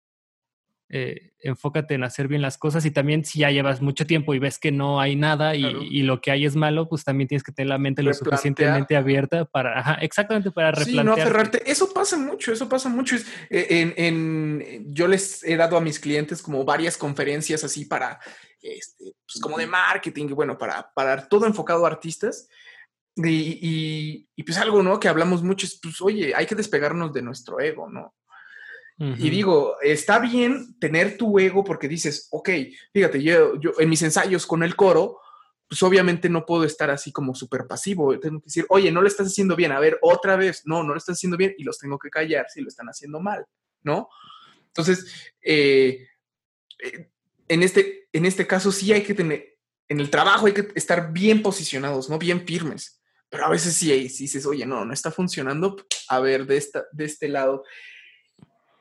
eh, enfócate en hacer bien las cosas y también si ya llevas mucho tiempo y ves que no hay nada y, lo que hay es malo, pues también tienes que tener la mente lo suficientemente abierta para, ajá, exactamente para replantear. Sí, no aferrarte. Eso pasa mucho, eso pasa mucho. Eh, en, yo les he dado a mis clientes como varias conferencias así para, este, pues como de marketing, bueno, para, para todo enfocado a artistas. Y, y, pues algo, ¿no? Que hablamos mucho es, pues, oye, hay que despegarnos de nuestro ego, ¿no? Y digo, está bien tener tu ego porque dices, ok, fíjate, yo, yo en mis ensayos con el coro, pues obviamente no puedo estar así como súper pasivo. Tengo que decir, oye, no lo estás haciendo bien. A ver, otra vez, no, no lo estás haciendo bien y los tengo que callar si lo están haciendo mal, ¿no? Entonces, eh, eh, en, este, en este caso sí hay que tener, en el trabajo hay que estar bien posicionados, ¿no? Bien firmes. Pero a veces sí, dices, oye, no, no está funcionando. A ver, de, esta, de este lado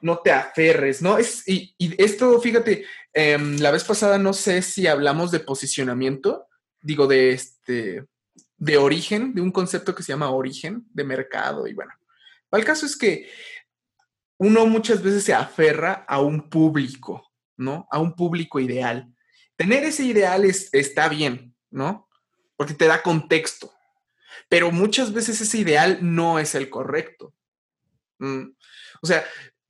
no te aferres, ¿no? Es, y, esto, fíjate, em, la vez pasada no sé si hablamos de posicionamiento, digo, de este, de origen, de un concepto que se llama origen, de mercado, y bueno, el caso es que uno muchas veces se aferra a un público, ¿no? A un público ideal. Tener ese ideal está bien, ¿no? Porque te da contexto, pero muchas veces ese ideal no es el correcto. Mm, o sea,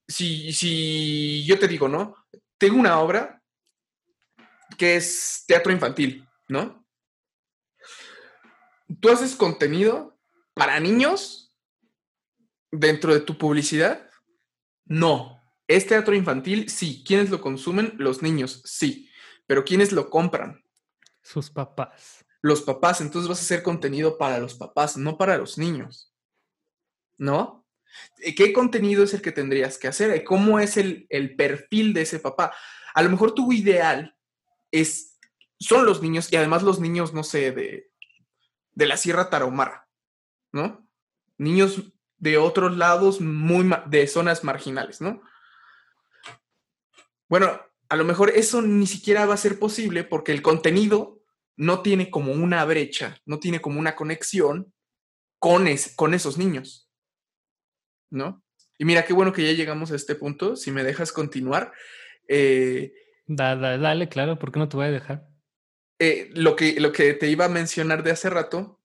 si, si yo te digo, ¿no? Tengo una obra que es teatro infantil, ¿no? ¿Tú haces contenido para niños dentro de tu publicidad? No. ¿Es teatro infantil? Sí. ¿Quiénes lo consumen? Los niños, sí. Pero ¿quiénes lo compran? Sus papás. Los papás. Entonces vas a hacer contenido para los papás, no para los niños. ¿No? ¿Qué contenido es el que tendrías que hacer? ¿Cómo es el, perfil de ese papá? A lo mejor tu ideal es, son los niños y además los niños, no sé, de, de la Sierra Tarahumara, ¿no? Niños de otros lados, muy de zonas marginales, ¿no? Bueno, a lo mejor eso ni siquiera va a ser posible porque el contenido no tiene como una brecha, no tiene como una conexión con, con esos niños. ¿no? Y mira, qué bueno que ya llegamos a este punto. Si me dejas continuar. Eh, dale, claro, ¿por qué no te voy a dejar? Eh, lo, que, lo que te iba a mencionar de hace rato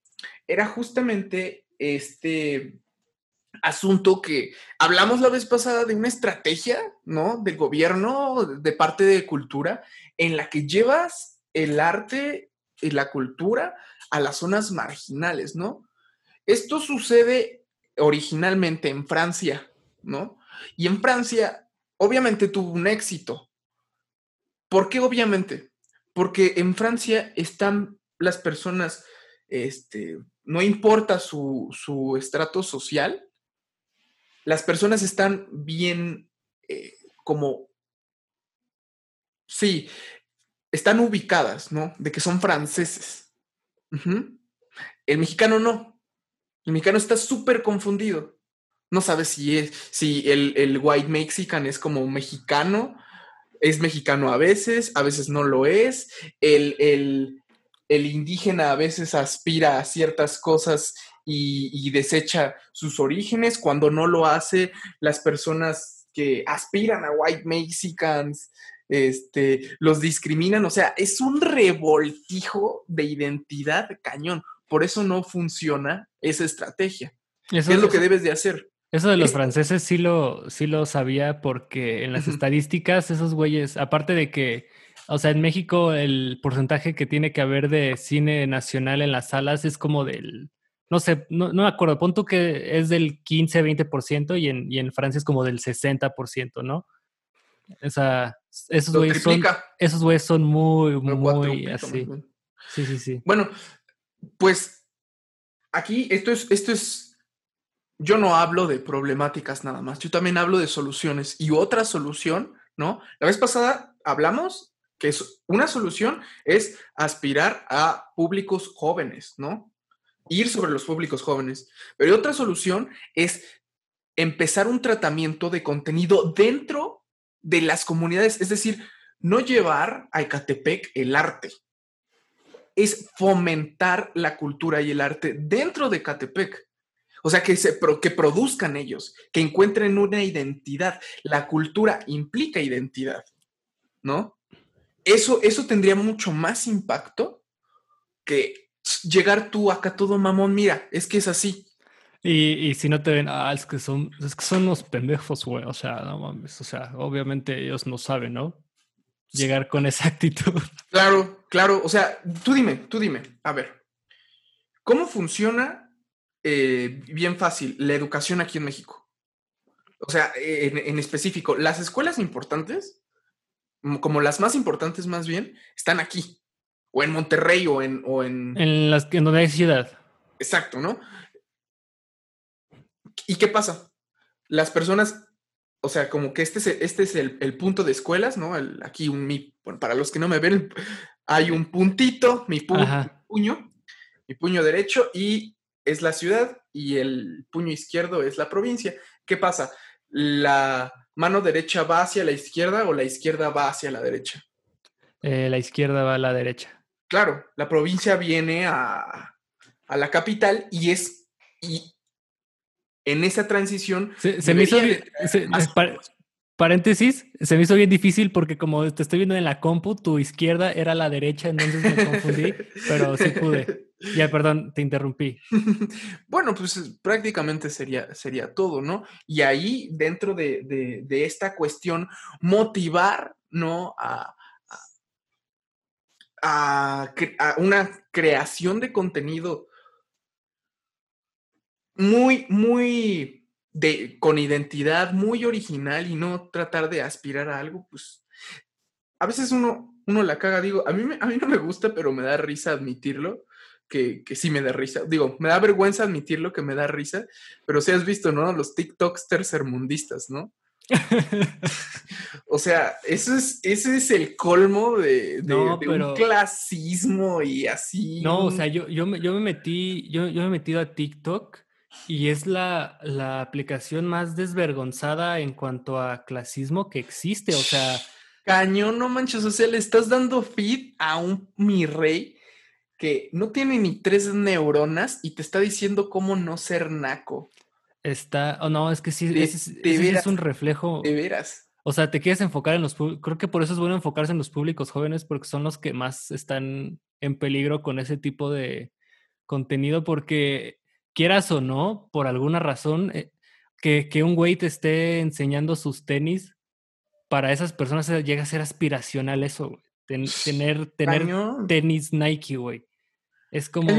era justamente este asunto que hablamos la vez pasada de una estrategia, ¿no? Del gobierno, de parte de cultura, en la que llevas el arte y la cultura a las zonas marginales, ¿no? Esto sucede originalmente en Francia, ¿no? Y en Francia, obviamente tuvo un éxito. ¿Por qué obviamente? Porque en Francia están las personas, este, no importa su, estrato social, las personas están bien eh, como, sí, están ubicadas, ¿no? De que son franceses. El mexicano no. El mexicano está súper confundido. No sabe si es, si el, white mexican es como mexicano, es mexicano a veces, a veces no lo es. El, indígena a veces aspira a ciertas cosas y, desecha sus orígenes. Cuando no lo hace, las personas que aspiran a white mexicans este, los discriminan. O sea, es un revoltijo de identidad cañón. Por eso no funciona esa estrategia. Eso, es lo que debes de hacer? Eso de los franceses sí lo, sí lo sabía porque en las estadísticas esos güeyes, aparte de que, o sea, en México el porcentaje que tiene que haber de cine nacional en las salas es como del, no sé, no, no me acuerdo, punto que es del 15-20% y en, y en Francia es como del 60%, ¿no? O sea, esos güeyes son, esos güeyes son muy, muy así. Sí, sí, sí. Bueno, pues aquí esto es, esto es, yo no hablo de problemáticas nada más, yo también hablo de soluciones y otra solución, ¿no? La vez pasada hablamos que es, una solución es aspirar a públicos jóvenes, ¿no? Ir sobre los públicos jóvenes. Pero otra solución es empezar un tratamiento de contenido dentro de las comunidades, es decir, no llevar a Ecatepec el arte, es fomentar la cultura y el arte dentro de Catepec. O sea, que, se, que produzcan ellos, que encuentren una identidad. La cultura implica identidad, ¿no? Eso, eso tendría mucho más impacto que llegar tú acá todo mamón, mira, es que es así. Y, y, si no te ven, ah, es que son, es que son unos pendejos, güey. O sea, no mames. O sea, obviamente ellos no saben, ¿no? Llegar con esa actitud. Claro, claro. O sea, tú dime, tú dime. A ver, ¿cómo funciona eh, bien fácil la educación aquí en México? O sea, en, en específico, las escuelas importantes, como las más importantes más bien, están aquí. O en Monterrey o en... O en... en las en donde hay ciudad. Exacto, ¿no? ¿Y qué pasa? Las personas, o sea, como que este es, este es el, el punto de escuelas, ¿no? El, aquí un, mi, bueno, para los que no me ven, hay un puntito, mi, pu mi puño, mi puño derecho y es la ciudad y el puño izquierdo es la provincia. ¿Qué pasa? ¿La mano derecha va hacia la izquierda o la izquierda va hacia la derecha? Eh, la izquierda va a la derecha. Claro, la provincia viene a, a la capital y es, y en esa transición. Se, se me hizo. Se, par, paréntesis, se me hizo bien difícil porque, como te estoy viendo en la compu, tu izquierda era la derecha, entonces me confundí, pero sí pude. Ya, perdón, te interrumpí. bueno, pues prácticamente sería, sería todo, ¿no? Y ahí, dentro de, de, de esta cuestión, motivar, ¿no? A, a, a, una creación de contenido muy, muy de, con identidad, muy original y no tratar de aspirar a algo, pues a veces uno, uno la caga, digo, a mí, me, a mí no me gusta, pero me da risa admitirlo, que, que sí me da risa, digo, me da vergüenza admitirlo que me da risa, pero si has visto, ¿no? Los TikToks tercermundistas, ¿no? o sea, eso es, ese es el colmo de, de, no, de pero... un clasismo y así. No, o sea, yo, yo, me, yo me metí, yo, yo me he metido a TikTok y es la, la, aplicación más desvergonzada en cuanto a clasismo que existe, o sea... Cañón, no manches, o sea, le estás dando feed a un mi rey que no tiene ni tres neuronas y te está diciendo cómo no ser naco. Está, o oh, no, es que sí, de, ese, de ese veras, es un reflejo. De veras. O sea, te quieres enfocar en los creo que por eso es bueno enfocarse en los públicos jóvenes porque son los que más están en peligro con ese tipo de contenido porque quieras o no, por alguna razón, eh, que, que, un güey te esté enseñando sus tenis, para esas personas llega a ser aspiracional eso, güey. Ten, tener tener tenis Nike, güey. Es como...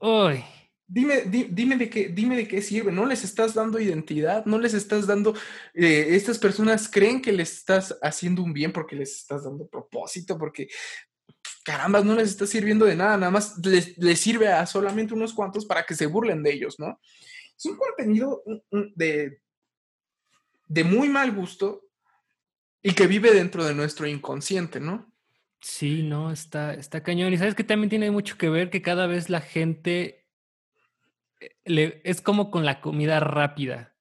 Uy. Dime, di, dime, de qué, dime de qué sirve, no les estás dando identidad, no les estás dando, eh, estas personas creen que les estás haciendo un bien porque les estás dando propósito, porque carambas, no les está sirviendo de nada, nada más les, les, sirve a solamente unos cuantos para que se burlen de ellos, ¿no? Es un contenido de, de muy mal gusto y que vive dentro de nuestro inconsciente, ¿no? Sí, no, está, está cañón. Y sabes que también tiene mucho que ver que cada vez la gente eh, le, es como con la comida rápida.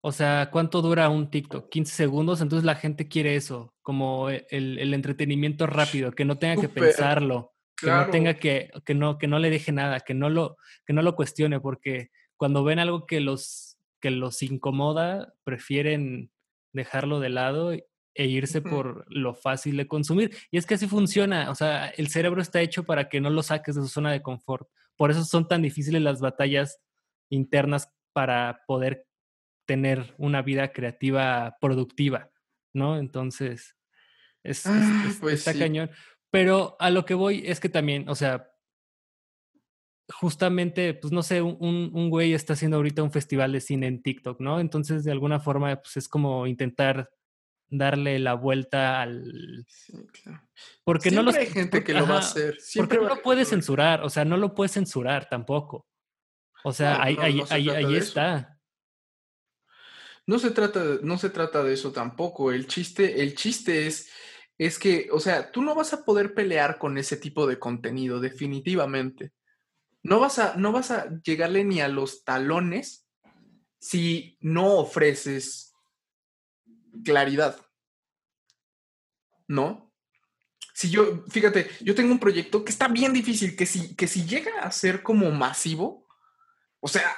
O sea, ¿cuánto dura un TikTok? 15 segundos, entonces la gente quiere eso, como e, el, el entretenimiento rápido, que no tenga Super, que pensarlo, claro. que no tenga que, que no, que no le deje nada, que no lo, que no lo cuestione, porque cuando ven algo que los, que los incomoda, prefieren dejarlo de lado e irse uh -huh. por lo fácil de consumir. Y es que así funciona, o sea, el cerebro está hecho para que no lo saques de su zona de confort. Por eso son tan difíciles las batallas internas para poder tener una vida creativa productiva, ¿no? Entonces, es, ah, es, es pues está sí. cañón. Pero a lo que voy es que también, o sea, justamente, pues no sé, un, un, güey está haciendo ahorita un festival de cine en TikTok, ¿no? Entonces, de alguna forma, pues es como intentar darle la vuelta al... Sí, claro. Porque Siempre no los... hay gente que ajá, lo va a hacer. Siempre Siempre no lo puedes censurar, o sea, no lo puedes censurar tampoco. O sea, no, ahí, no, ahí, no ahí, ahí está. No se trata, no se trata de eso tampoco. El chiste, el chiste es, es que, o sea, tú no vas a poder pelear con ese tipo de contenido, definitivamente. No vas a, no vas a llegarle ni a los talones si no ofreces claridad. ¿No? Si yo, fíjate, yo tengo un proyecto que está bien difícil, que si, que si llega a ser como masivo, o sea,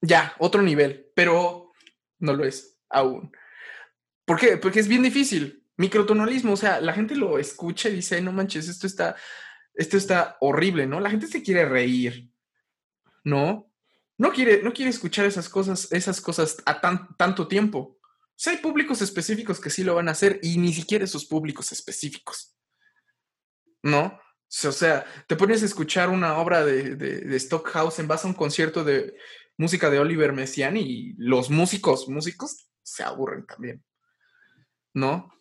ya, otro nivel, pero no lo es aún. ¿Por qué? Porque es bien difícil. Microtonalismo, o sea, la gente lo escucha y dice, no manches, esto está, esto está horrible, ¿no? La gente se quiere reír, ¿no? No quiere, no quiere escuchar esas cosas, esas cosas a tan, tanto tiempo. O sea, hay públicos específicos que sí lo van a hacer y ni siquiera esos públicos específicos. ¿No? O sea, te pones a escuchar una obra de, de, de Stockhausen, vas a un concierto de música de Oliver Messiaen y los músicos, músicos, se aburren también. ¿No?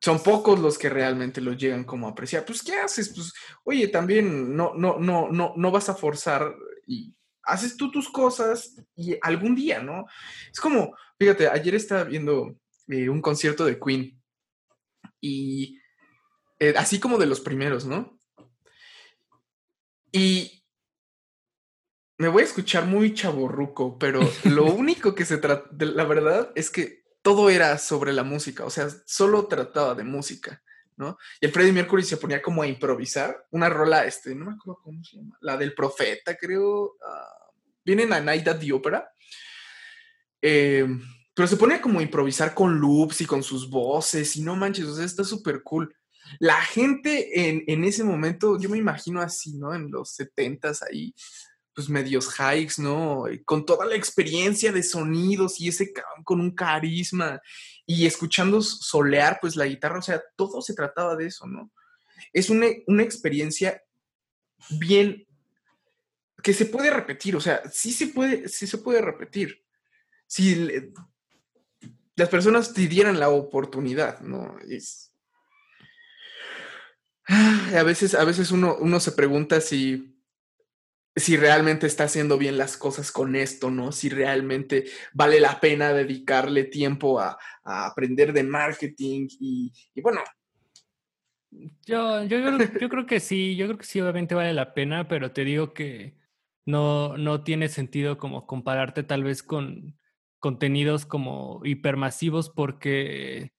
Son pocos los que realmente los llegan como a apreciar. Pues, ¿qué haces? Pues, oye, también no, no, no, no, no vas a forzar y haces tú tus cosas y algún día, ¿no? Es como, fíjate, ayer estaba viendo eh, un concierto de Queen y eh, así como de los primeros, ¿no? Y me voy a escuchar muy chaborruco, pero lo único que se trata, la verdad es que todo era sobre la música, o sea, solo trataba de música, ¿no? Y el Freddie Mercury se ponía como a improvisar una rola, este, no me acuerdo cómo se llama, la del profeta, creo, uh, viene en la Night at the Opera, eh, pero se ponía como a improvisar con loops y con sus voces, y no manches, o sea, está súper cool. La gente en, en, ese momento, yo me imagino así, ¿no? En los setentas ahí, pues medios hikes, ¿no? Con toda la experiencia de sonidos y ese con un carisma y escuchando solear, pues la guitarra, o sea, todo se trataba de eso, ¿no? Es una, una experiencia bien que se puede repetir, o sea, sí se puede, sí se puede repetir. Si las personas te dieran la oportunidad, ¿no? Es, a veces, a veces uno, uno se pregunta si si realmente está haciendo bien las cosas con esto, ¿no? Si realmente vale la pena dedicarle tiempo a, a aprender de marketing y, y bueno. Yo, yo, yo, creo que sí, yo creo que sí, obviamente vale la pena, pero te digo que no, no tiene sentido como compararte tal vez con contenidos como hipermasivos porque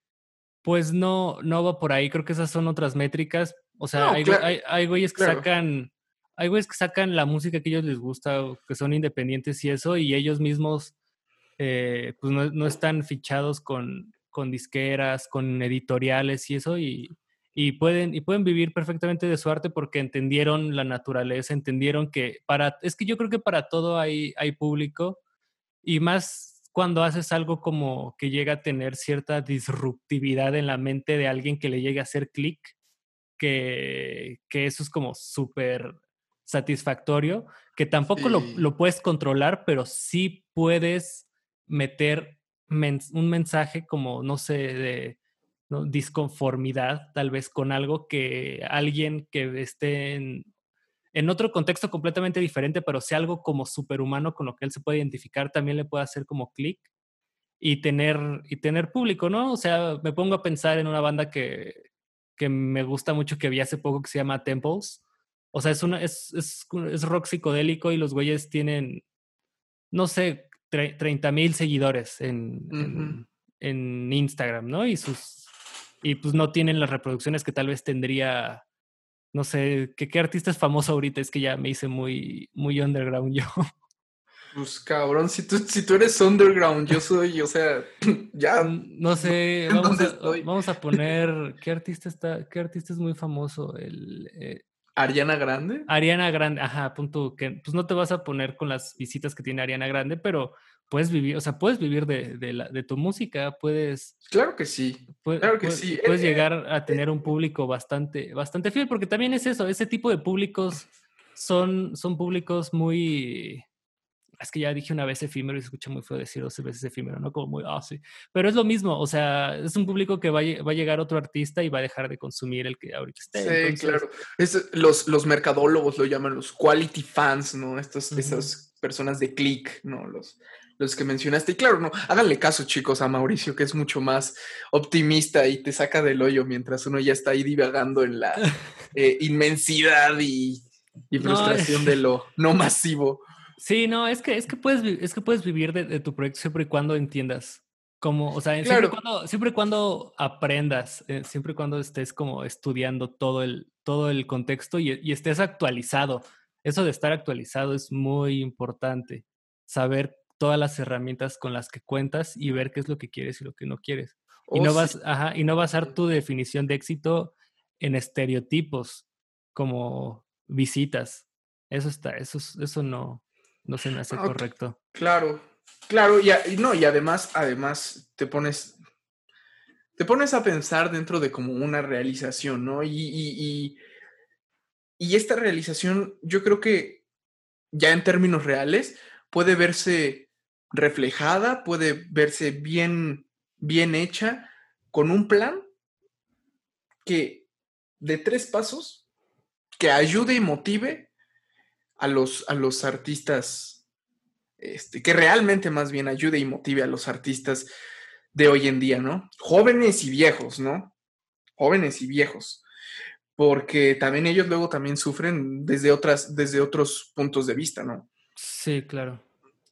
pues no, no va por ahí, creo que esas son otras métricas, o sea, no, hay, claro, hay, hay, güeyes que claro. sacan hay güeyes que sacan la música que a ellos les gusta, que son independientes y eso, y ellos mismos eh, pues no, no, están fichados con, con, disqueras, con editoriales y eso, y, y, pueden, y pueden vivir perfectamente de su arte porque entendieron la naturaleza, entendieron que para, es que yo creo que para todo hay, hay público, y más cuando haces algo como que llega a tener cierta disruptividad en la mente de alguien que le llegue a hacer clic, que, que eso es como súper satisfactorio, que tampoco sí. lo, lo, puedes controlar, pero sí puedes meter un mensaje como, no sé, de ¿no? disconformidad tal vez con algo que alguien que esté en, en, otro contexto completamente diferente, pero sea algo como superhumano con lo que él se puede identificar, también le puede hacer como clic y tener, y tener público, ¿no? O sea, me pongo a pensar en una banda que, que me gusta mucho que vi hace poco que se llama Temples o sea, es, una, es, es, es rock psicodélico y los güeyes tienen, no sé, 30 mil seguidores en, uh -huh. en, en, Instagram, ¿no? Y sus y pues no tienen las reproducciones que tal vez tendría, no sé, ¿qué, qué artista es famoso ahorita? Es que ya me hice muy, muy underground yo. Pues cabrón, si tú, si tú eres underground, yo soy, o sea, ya. No sé, vamos a, vamos a, poner, ¿qué artista está? ¿Qué artista es muy famoso? El, eh, Ariana Grande. Ariana Grande, ajá, punto que pues no te vas a poner con las visitas que tiene Ariana Grande, pero puedes vivir, o sea, puedes vivir de, de, la, de tu música, puedes... Claro que sí, claro que sí. Puedes llegar a tener un público bastante, bastante fiel, porque también es eso, ese tipo de públicos son, son públicos muy... Es que ya dije una vez efímero y se escucha muy feo decir dos veces efímero, ¿no? Como muy, ah, oh, sí. Pero es lo mismo, o sea, es un público que va a, va a llegar otro artista y va a dejar de consumir el que ahorita esté. Sí, Entonces... claro. Es, los, los mercadólogos lo llaman los quality fans, ¿no? Estos, uh -huh. Esas personas de click, ¿no? Los, los que mencionaste. Y claro, no, háganle caso, chicos, a Mauricio, que es mucho más optimista y te saca del hoyo mientras uno ya está ahí divagando en la eh, inmensidad y, y frustración no, de lo no masivo. Sí, no, es que, es que, puedes, es que puedes vivir de, de tu proyecto siempre y cuando entiendas como, o sea, claro. siempre, y cuando, siempre y cuando aprendas, eh, siempre y cuando estés como estudiando todo el, todo el contexto y, y, estés actualizado. Eso de estar actualizado es muy importante. Saber todas las herramientas con las que cuentas y ver qué es lo que quieres y lo que no quieres. y, no vas, ajá, y no basar tu definición de éxito en estereotipos como visitas. Eso está, eso, eso no, no se me hace ah, correcto. Claro, claro, y, no, y además, además te pones, te pones a pensar dentro de como una realización, ¿no? Y, y, y esta realización, yo creo que ya en términos reales, puede verse reflejada, puede verse bien, bien hecha, con un plan que de tres pasos que ayude y motive a los, a los artistas, este, que realmente más bien ayude y motive a los artistas de hoy en día, ¿no? Jóvenes y viejos, ¿no? Jóvenes y viejos. Porque también ellos luego también sufren desde otras, desde otros puntos de vista, ¿no? Sí, claro.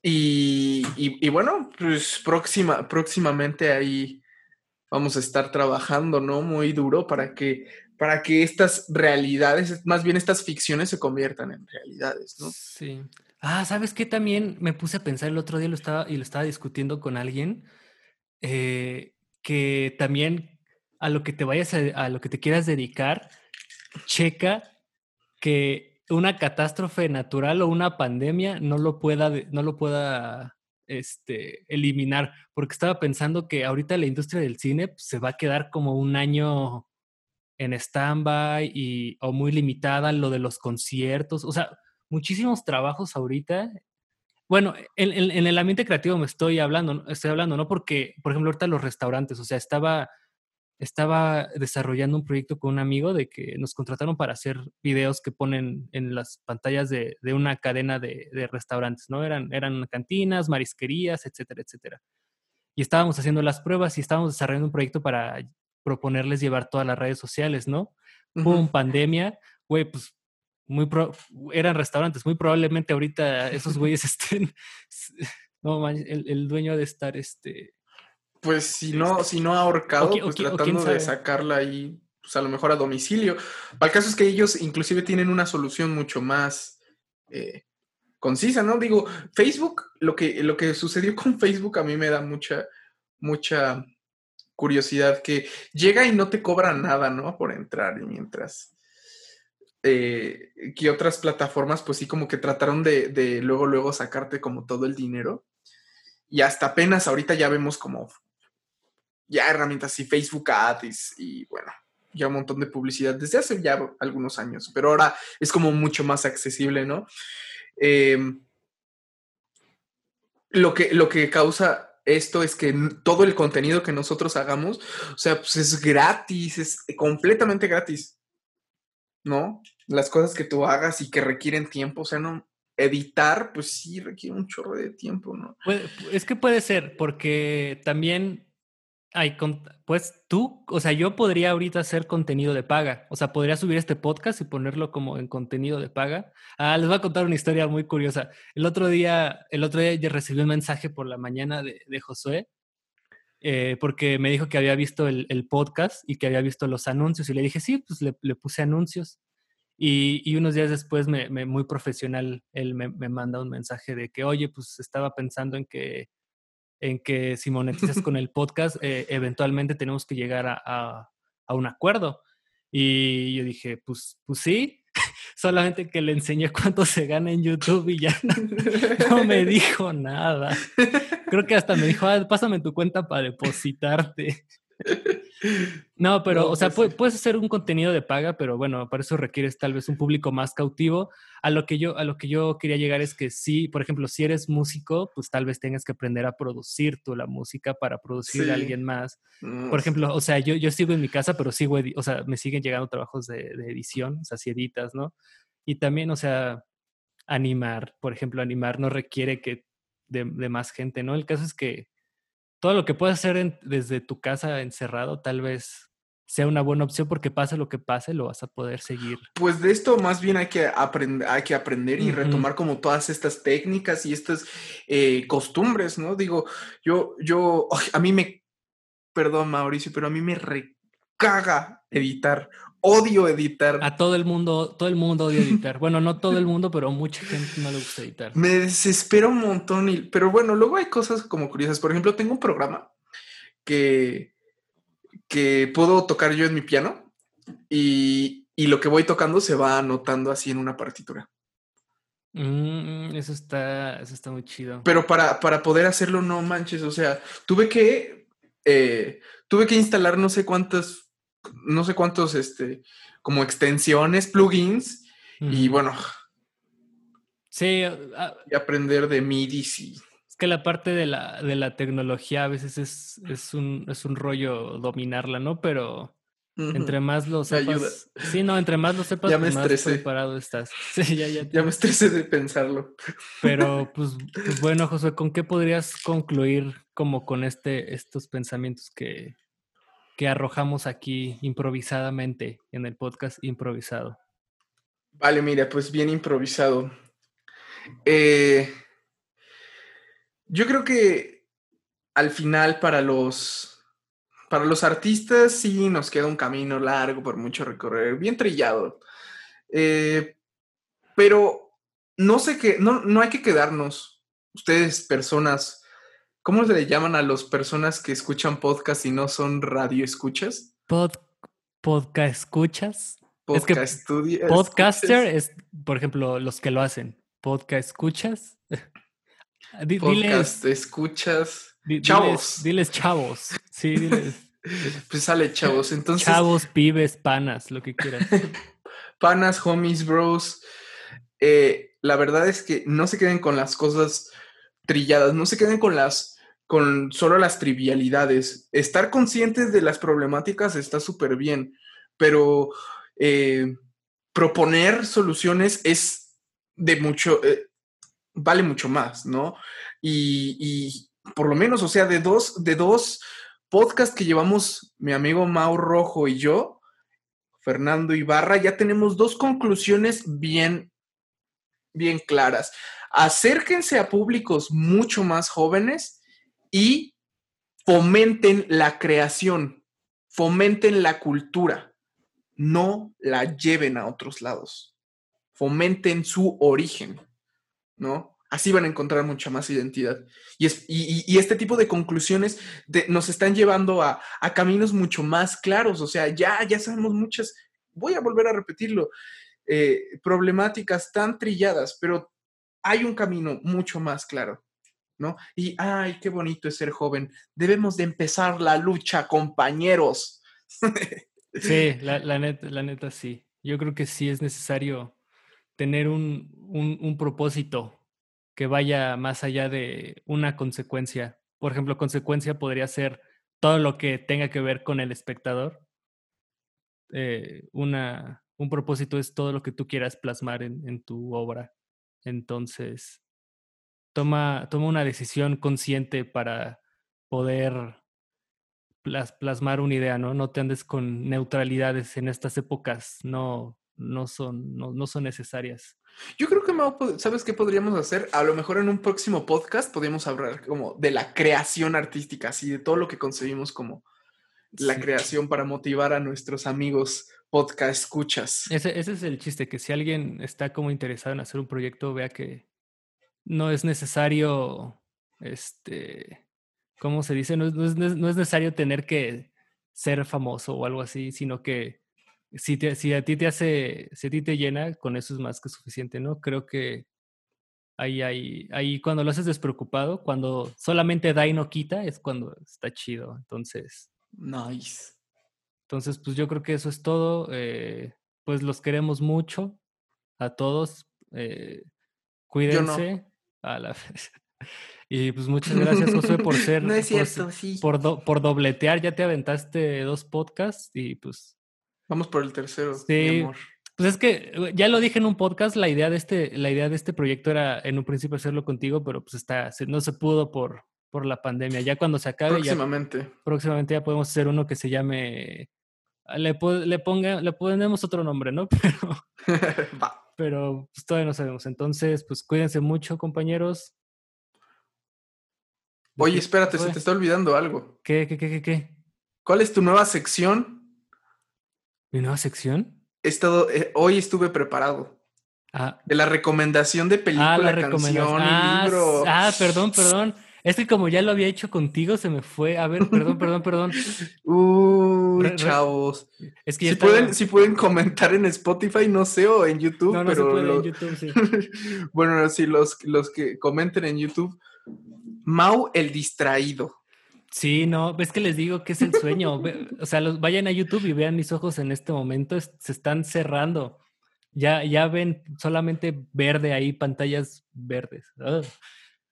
Y, y, bueno, pues próxima, próximamente ahí vamos a estar trabajando, ¿no? Muy duro para que, para que estas realidades, más bien estas ficciones se conviertan en realidades, ¿no? Sí. Ah, ¿sabes qué? También me puse a pensar el otro día lo estaba, y lo estaba discutiendo con alguien, eh, que también a lo que te vayas a, lo que te quieras dedicar, checa que una catástrofe natural o una pandemia no lo pueda, no lo pueda este, eliminar, porque estaba pensando que ahorita la industria del cine pues, se va a quedar como un año en stand-by y, o muy limitada lo de los conciertos, o sea, muchísimos trabajos ahorita. Bueno, en, el ambiente creativo me estoy hablando, estoy hablando, ¿no? Porque, por ejemplo, ahorita los restaurantes, o sea, estaba estaba desarrollando un proyecto con un amigo de que nos contrataron para hacer videos que ponen en las pantallas de, una cadena de, restaurantes, ¿no? Eran, eran cantinas, marisquerías, etcétera, etcétera. Y estábamos haciendo las pruebas y estábamos desarrollando un proyecto para proponerles llevar todas las redes sociales, ¿no? Uh pandemia, güey, pues muy eran restaurantes, muy probablemente ahorita esos güeyes estén, no, el, el dueño de estar, este, pues si no, si no ahorcado, pues tratando de sacarla ahí, pues a lo mejor a domicilio. El caso es que ellos inclusive tienen una solución mucho más eh, concisa, ¿no? Digo, Facebook, lo que, lo que sucedió con Facebook a mí me da mucha, mucha curiosidad, que llega y no te cobra nada, ¿no? Por entrar y mientras... Eh, que otras plataformas, pues sí, como que trataron de, de luego, luego sacarte como todo el dinero. Y hasta apenas ahorita ya vemos como ya herramientas y Facebook Ads y bueno, ya un montón de publicidad desde hace ya algunos años, pero ahora es como mucho más accesible, ¿no? Em, lo, que, lo que causa esto es que todo el contenido que nosotros hagamos, o sea, pues es gratis, es completamente gratis, ¿no? Las cosas que tú hagas y que requieren tiempo, o sea, no, editar, pues sí requiere un chorro de tiempo, ¿no? es que puede ser, porque también pues tú, o sea, yo podría ahorita hacer contenido de paga. O sea, podría subir este podcast y ponerlo como en contenido de paga. Ah, les voy a contar una historia muy curiosa. El otro día, el otro día ya recibí un mensaje por la mañana de, Josué, eh, porque me dijo que había visto el, podcast y que había visto los anuncios. Y le dije, sí, pues le, puse anuncios. Y, unos días después, me, muy profesional, él me, me manda un mensaje de que, oye, pues estaba pensando en que en que si monetizas con el podcast, eh, eventualmente tenemos que llegar a, un acuerdo. Y yo dije, pues, pues sí, solamente que le enseñé cuánto se gana en YouTube y ya no, me dijo nada. Creo que hasta me dijo, ah, pásame tu cuenta para depositarte. No, pero, o sea, pues puedes hacer un contenido de paga, pero bueno, para eso requieres tal vez un público más cautivo. A lo que yo, a lo que yo quería llegar es que sí, por ejemplo, si eres músico, pues tal vez tengas que aprender a producir tú la música para producir a alguien más. por ejemplo, o sea, yo, yo sigo en mi casa, pero sigo, o sea, me siguen llegando trabajos de, edición, o sea, si editas, ¿no? Y también, o sea, animar, por ejemplo, animar no requiere que de, de más gente, ¿no? El caso es que todo lo que puedes hacer desde tu casa encerrado tal vez sea una buena opción porque pase lo que pase, lo vas a poder seguir. Pues de esto más bien hay que, aprender, hay que aprender y retomar como todas estas técnicas y estas eh, costumbres, ¿no? Digo, yo, yo, a mí me, perdón Mauricio, pero a mí me recaga editar odio editar. A todo el mundo, todo el mundo odia editar. Bueno, no todo el mundo, pero mucha gente no le gusta editar. Me desespera un montón, y, pero bueno, luego hay cosas como curiosas. Por ejemplo, tengo un programa que que puedo tocar yo en mi piano y, y lo que voy tocando se va anotando así en una partitura. Mm, eso está, eso está muy chido. Pero para, para poder hacerlo, no manches, o sea, tuve que, eh, tuve que instalar no sé cuántas, no sé cuántos, este, como extensiones, plugins, y bueno, Sí, y aprender de MIDI y es que la parte de la, de la tecnología a veces es, es un, es un rollo dominarla, ¿no? Pero entre más lo ayuda. sepas. Sí, no, entre más lo sepas, Ya me más estresé. preparado estás. Sí, ya, ya. te- ya me estresé de pensarlo. Pero, pues, pues bueno, José, ¿con qué podrías concluir como con este, estos pensamientos que, que arrojamos aquí improvisadamente en el podcast improvisado? Vale, mira, pues bien improvisado. Eh, yo creo que al final para los, para los artistas sí nos queda un camino largo por mucho recorrer, bien trillado. Eh, pero no sé qué, no, no hay que quedarnos, ustedes personas, ¿cómo se le llaman a las personas que escuchan podcast y no son radio escuchas? Pod, podcast escuchas. Es que Podcast estudia- Podcaster escuchas, es, por ejemplo, los que lo hacen. Podcast escuchas. Di- podcast diles, escuchas. chavos. diles, diles chavos. Sí, diles Pues sale, chavos. Entonces, chavos, pibes, panas, lo que quieras. panas, homies, bros. eh, la verdad es que no se queden con las cosas trilladas, no se queden con las con solo las trivialidades. Estar conscientes de las problemáticas está súper bien, pero eh, proponer soluciones es de mucho, eh, vale mucho más, ¿no? Y, y por lo menos, o sea, de dos, de dos podcasts que llevamos mi amigo Mau Rojo y yo, Fernando Ibarra, ya tenemos dos conclusiones bien, bien claras. Acérquense a públicos mucho más jóvenes y fomenten la creación, fomenten la cultura, no la lleven a otros lados, fomenten su origen, ¿no? Así van a encontrar mucha más identidad. Y, es, y, este tipo de conclusiones de, nos están llevando a, a, caminos mucho más claros. O sea, ya, ya sabemos muchas, voy a volver a repetirlo, eh, problemáticas tan trilladas, pero hay un camino mucho más claro. ¿No? Y, ay, qué bonito es ser joven. Debemos de empezar la lucha, compañeros. Sí, la, la, neta, la neta sí. Yo creo que sí es necesario tener un, un, un propósito que vaya más allá de una consecuencia. Por ejemplo, consecuencia podría ser todo lo que tenga que ver con el espectador. Eh, una, un propósito es todo lo que tú quieras plasmar en, en tu obra. Entonces, toma, toma una decisión consciente para poder plas, plasmar una idea, ¿no? No te andes con neutralidades en estas épocas, no, no, son, no, no son necesarias. Yo creo que, ¿sabes qué podríamos hacer? A lo mejor en un próximo podcast podríamos hablar como de la creación artística, así de todo lo que concebimos como la sí. creación para motivar a nuestros amigos podcast escuchas. Ese, ese, es el chiste, que si alguien está como interesado en hacer un proyecto, vea que no es necesario, este, ¿cómo se dice? No es, no es, no es necesario tener que ser famoso o algo así, sino que si, te, si a ti te hace, si a ti te llena, con eso es más que suficiente, ¿no? Creo que ahí, ahí, ahí cuando lo haces despreocupado, cuando solamente da y no quita, es cuando está chido. Entonces. Nice. Entonces, pues yo creo que eso es todo. Eh, pues los queremos mucho a todos. Eh, cuídense. No. A la Y pues muchas gracias, Josué, por ser. no es cierto, por, sí. Por, do, por dobletear, ya te aventaste dos podcasts y pues Vamos por el tercero, sí, mi amor. Pues es que ya lo dije en un podcast, la idea de este, la idea de este proyecto era en un principio hacerlo contigo, pero pues está, no se pudo por, por la pandemia. Ya cuando se acabe, próximamente. Ya, próximamente ya podemos hacer uno que se llame, le, le ponga, le ponemos otro nombre, ¿no? Pero, pero pues todavía no sabemos. Entonces, pues cuídense mucho, compañeros. Oye, espérate, se te está olvidando algo. ¿Qué, qué, qué, qué, qué? ¿Cuál es tu nueva sección? ¿Mi nueva sección? He estado, eh, hoy estuve preparado. Ah. De la recomendación de película, ah, la canción ah, libro. Ah, perdón, perdón. Es que como ya lo había hecho contigo, se me fue. A ver, perdón, perdón, perdón. Uh, Uy, chavos. Es que si, pueden, si pueden comentar en Spotify, no sé, o en YouTube, no, no pero. Se puede lo... en YouTube, sí. bueno, si los, los que comenten en YouTube. Mau el distraído. Sí, no, es que les digo que es el sueño. o sea, los, vayan a YouTube y vean mis ojos en este momento, se están cerrando. Ya, ya ven solamente verde ahí, pantallas verdes.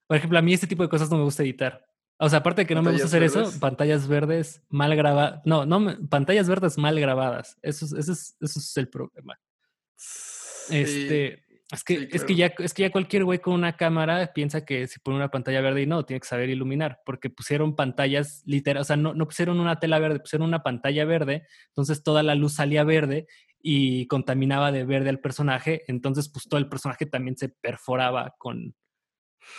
Por ejemplo, a mí este tipo de cosas no me gusta editar. O sea, aparte de que no me gusta hacer eso, pantallas verdes mal grabadas. No, no, pantallas verdes mal grabadas. Eso, eso, es, eso es el problema. Este, es que, es, que ya, es que ya cualquier güey con una cámara piensa que si pone una pantalla verde y no, tiene que saber iluminar, porque pusieron pantallas literal, o sea, no, no pusieron una tela verde, pusieron una pantalla verde, entonces toda la luz salía verde y contaminaba de verde al personaje, entonces pues todo el personaje también se perforaba con,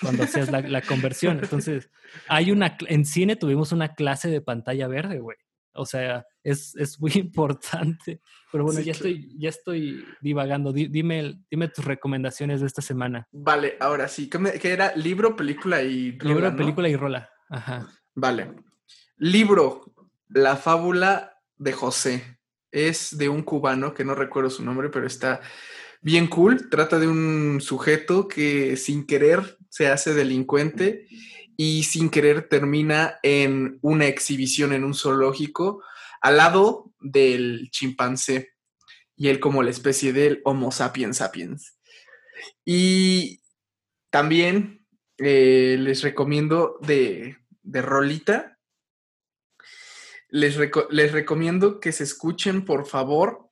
cuando hacías la, conversión. Entonces, hay una, en cine tuvimos una clase de pantalla verde, güey. O sea, es, es, muy importante. Pero bueno, ya, estoy, ya estoy divagando. dime, dime tus recomendaciones de esta semana. Vale, ahora sí. ¿Qué, era? Libro, película y rola, Libro, película y rola. Ajá. Vale. Libro, La fábula de José. Es de un cubano que no recuerdo su nombre, pero está bien cool. Trata de un sujeto que sin querer se hace delincuente y sin querer termina en una exhibición en un zoológico al lado del chimpancé y él como la especie del Homo sapiens sapiens. Y también eh, les recomiendo de, de Rolita, les, les recomiendo que se escuchen por favor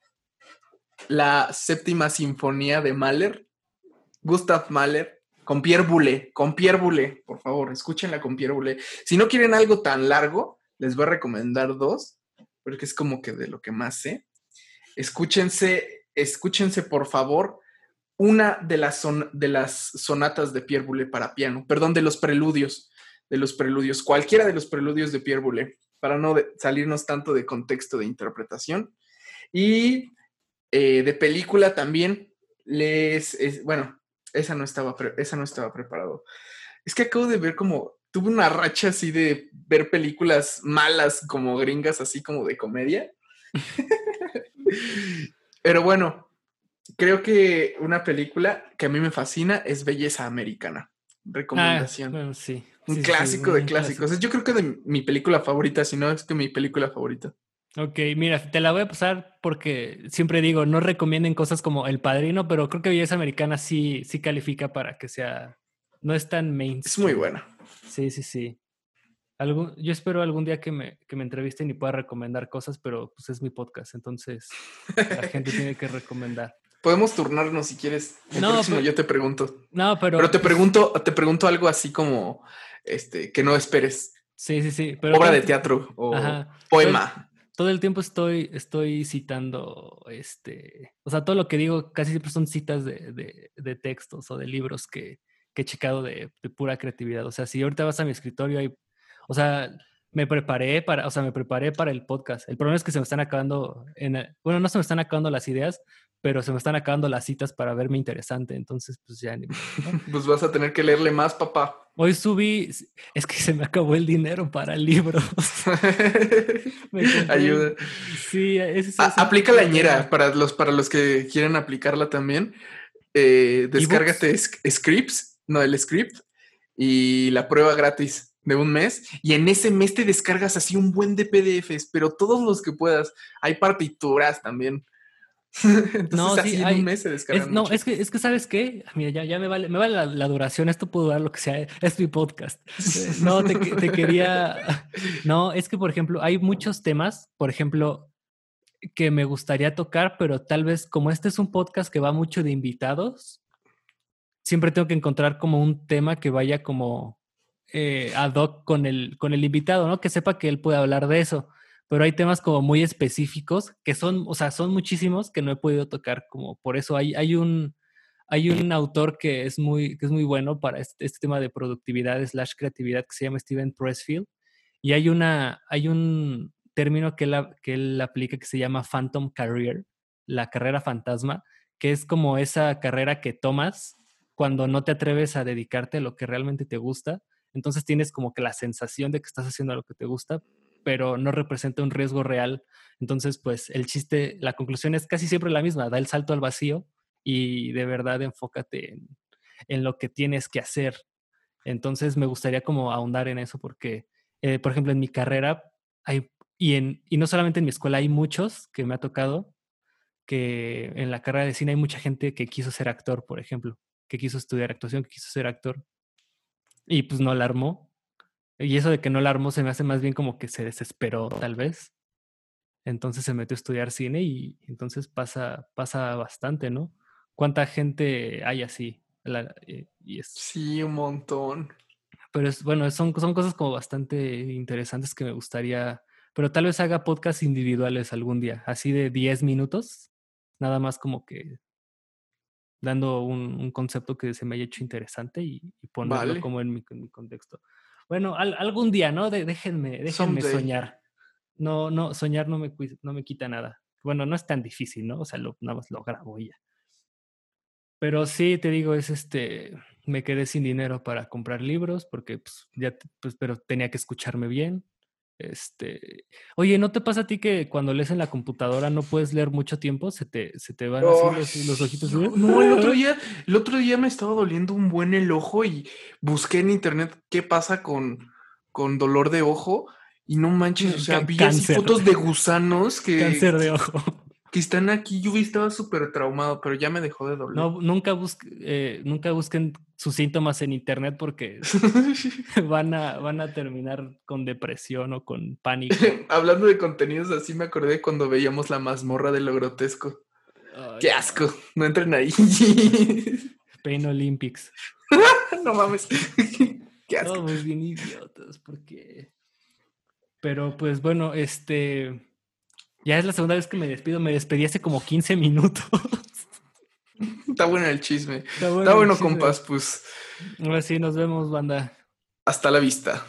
la séptima sinfonía de Mahler, Gustav Mahler, con Pierre con Pierre por favor, escúchenla con Pierre Boulez. Si no quieren algo tan largo, les voy a recomendar dos, porque es como que de lo que más sé. Escúchense, escúchense por favor una de las, son, de las sonatas de Pierre para piano, perdón, de los preludios, de los preludios, cualquiera de los preludios de Pierre para no salirnos tanto de contexto de interpretación. Y eh, de película también les, bueno, esa no estaba, esa no estaba preparado. Es que acabo de ver como, tuve una racha así de ver películas malas como gringas, así como de comedia. Pero bueno, creo que una película que a mí me fascina es Belleza Americana. Recomendación. Ah, sí. Un clásico de clásicos. Yo creo que de mi película favorita, si no es que mi película favorita. Ok, mira, te la voy a pasar porque siempre digo, no recomienden cosas como El Padrino, pero creo que Belleza Americana sí, sí califica para que sea, no es tan mainstream. Es muy buena. Sí, sí, sí. Algún, yo espero algún día que me, que me entrevisten y pueda recomendar cosas, pero pues es mi podcast, entonces la gente tiene que recomendar. Podemos turnarnos si quieres. no, yo te pregunto. No, pero. Pero te pregunto, te pregunto algo así como este, que no esperes. Sí, sí, sí. Obra de teatro o poema todo el tiempo estoy, estoy citando, este, o sea, todo lo que digo casi siempre son citas de, de, textos o de libros que, que he checado de, de, pura creatividad. O sea, si ahorita vas a mi escritorio, hay, o sea, me preparé para, o sea, me preparé para el podcast. El problema es que se me están acabando, en, bueno, no se me están acabando las ideas, pero se me están acabando las citas para verme interesante, entonces pues ya ni... Pues vas a tener que leerle más, papá. Hoy subí, es que se me acabó el dinero para el libro. Ayuda. Sí, es, aplica la ñera para los, para los que quieren aplicarla también. Eh, descárgate scripts, no el script, y la prueba gratis de un mes y en ese mes te descargas así un buen de PDFs, pero todos los que puedas. Hay partituras también. no, sí, hay, un no, es que, es que, ¿sabes qué? Mira, ya, ya me vale, me vale la, duración, esto puede durar lo que sea, es mi podcast. No, te, te, quería... No, es que, por ejemplo, hay muchos temas, por ejemplo, que me gustaría tocar, pero tal vez como este es un podcast que va mucho de invitados, siempre tengo que encontrar como un tema que vaya como eh, ad hoc con el, con el invitado, ¿no? Que sepa que él puede hablar de eso pero hay temas como muy específicos que son, o sea, son muchísimos que no he podido tocar, como por eso hay, hay un, hay un autor que es muy, que es muy bueno para este, este tema de productividad slash creatividad que se llama Steven Pressfield y hay una, hay un término que él, que él aplica que se llama Phantom Career, la carrera fantasma, que es como esa carrera que tomas cuando no te atreves a dedicarte a lo que realmente te gusta. Entonces tienes como que la sensación de que estás haciendo lo que te gusta, pero no representa un riesgo real. Entonces, pues el chiste, la conclusión es casi siempre la misma, da el salto al vacío y de verdad enfócate en, en lo que tienes que hacer. Entonces, me gustaría como ahondar en eso porque, eh, por ejemplo, en mi carrera hay, y, en, y no solamente en mi escuela, hay muchos que me ha tocado que en la carrera de cine hay mucha gente que quiso ser actor, por ejemplo, que quiso estudiar actuación, que quiso ser actor y pues no la armó. Y eso de que no la armó se me hace más bien como que se desesperó, tal vez. Entonces se metió a estudiar cine y entonces pasa, pasa bastante, ¿no? ¿Cuánta gente hay así? Eh, y es, sí, un montón. Pero es, bueno, son, son cosas como bastante interesantes que me gustaría, pero tal vez haga podcasts individuales algún día, así de 10 minutos, nada más como que dando un, concepto que se me haya hecho interesante y, ponerlo como en mi, contexto. Bueno, algún día, ¿no? déjenme, déjenme soñar. No, no, soñar no me, no me quita nada. Bueno, no es tan difícil, ¿no? O sea, lo, nada más lo grabo y ya. Pero sí, te digo, es este, me quedé sin dinero para comprar libros porque pues, ya, pues, pero tenía que escucharme bien. Este, oye, ¿no te pasa a ti que cuando lees en la computadora no puedes leer mucho tiempo? Se te, se te van así los, ojitos. No, el otro día, el otro día me estaba doliendo un buen el ojo y busqué en internet qué pasa con, con dolor de ojo y no manches, o sea, vi fotos de gusanos que. Cáncer de ojo que están aquí. Yo estaba súper traumado, pero ya me dejó de doler. No, nunca, busque, eh, nunca busquen sus síntomas en internet porque van, a, van a terminar con depresión o con pánico. Hablando de contenidos así, me acordé cuando veíamos la mazmorra de lo grotesco. ¡Qué asco! No entren ahí. Pain Olympics. no mames. ¡Qué asco! Somos bien idiotas porque... Pero pues bueno, este... Ya es la segunda vez que me despido. Me despedí hace como 15 minutos. Está bueno el chisme. Está bueno, Está bueno compas, pues. Ahora sí, nos vemos, banda. Hasta la vista.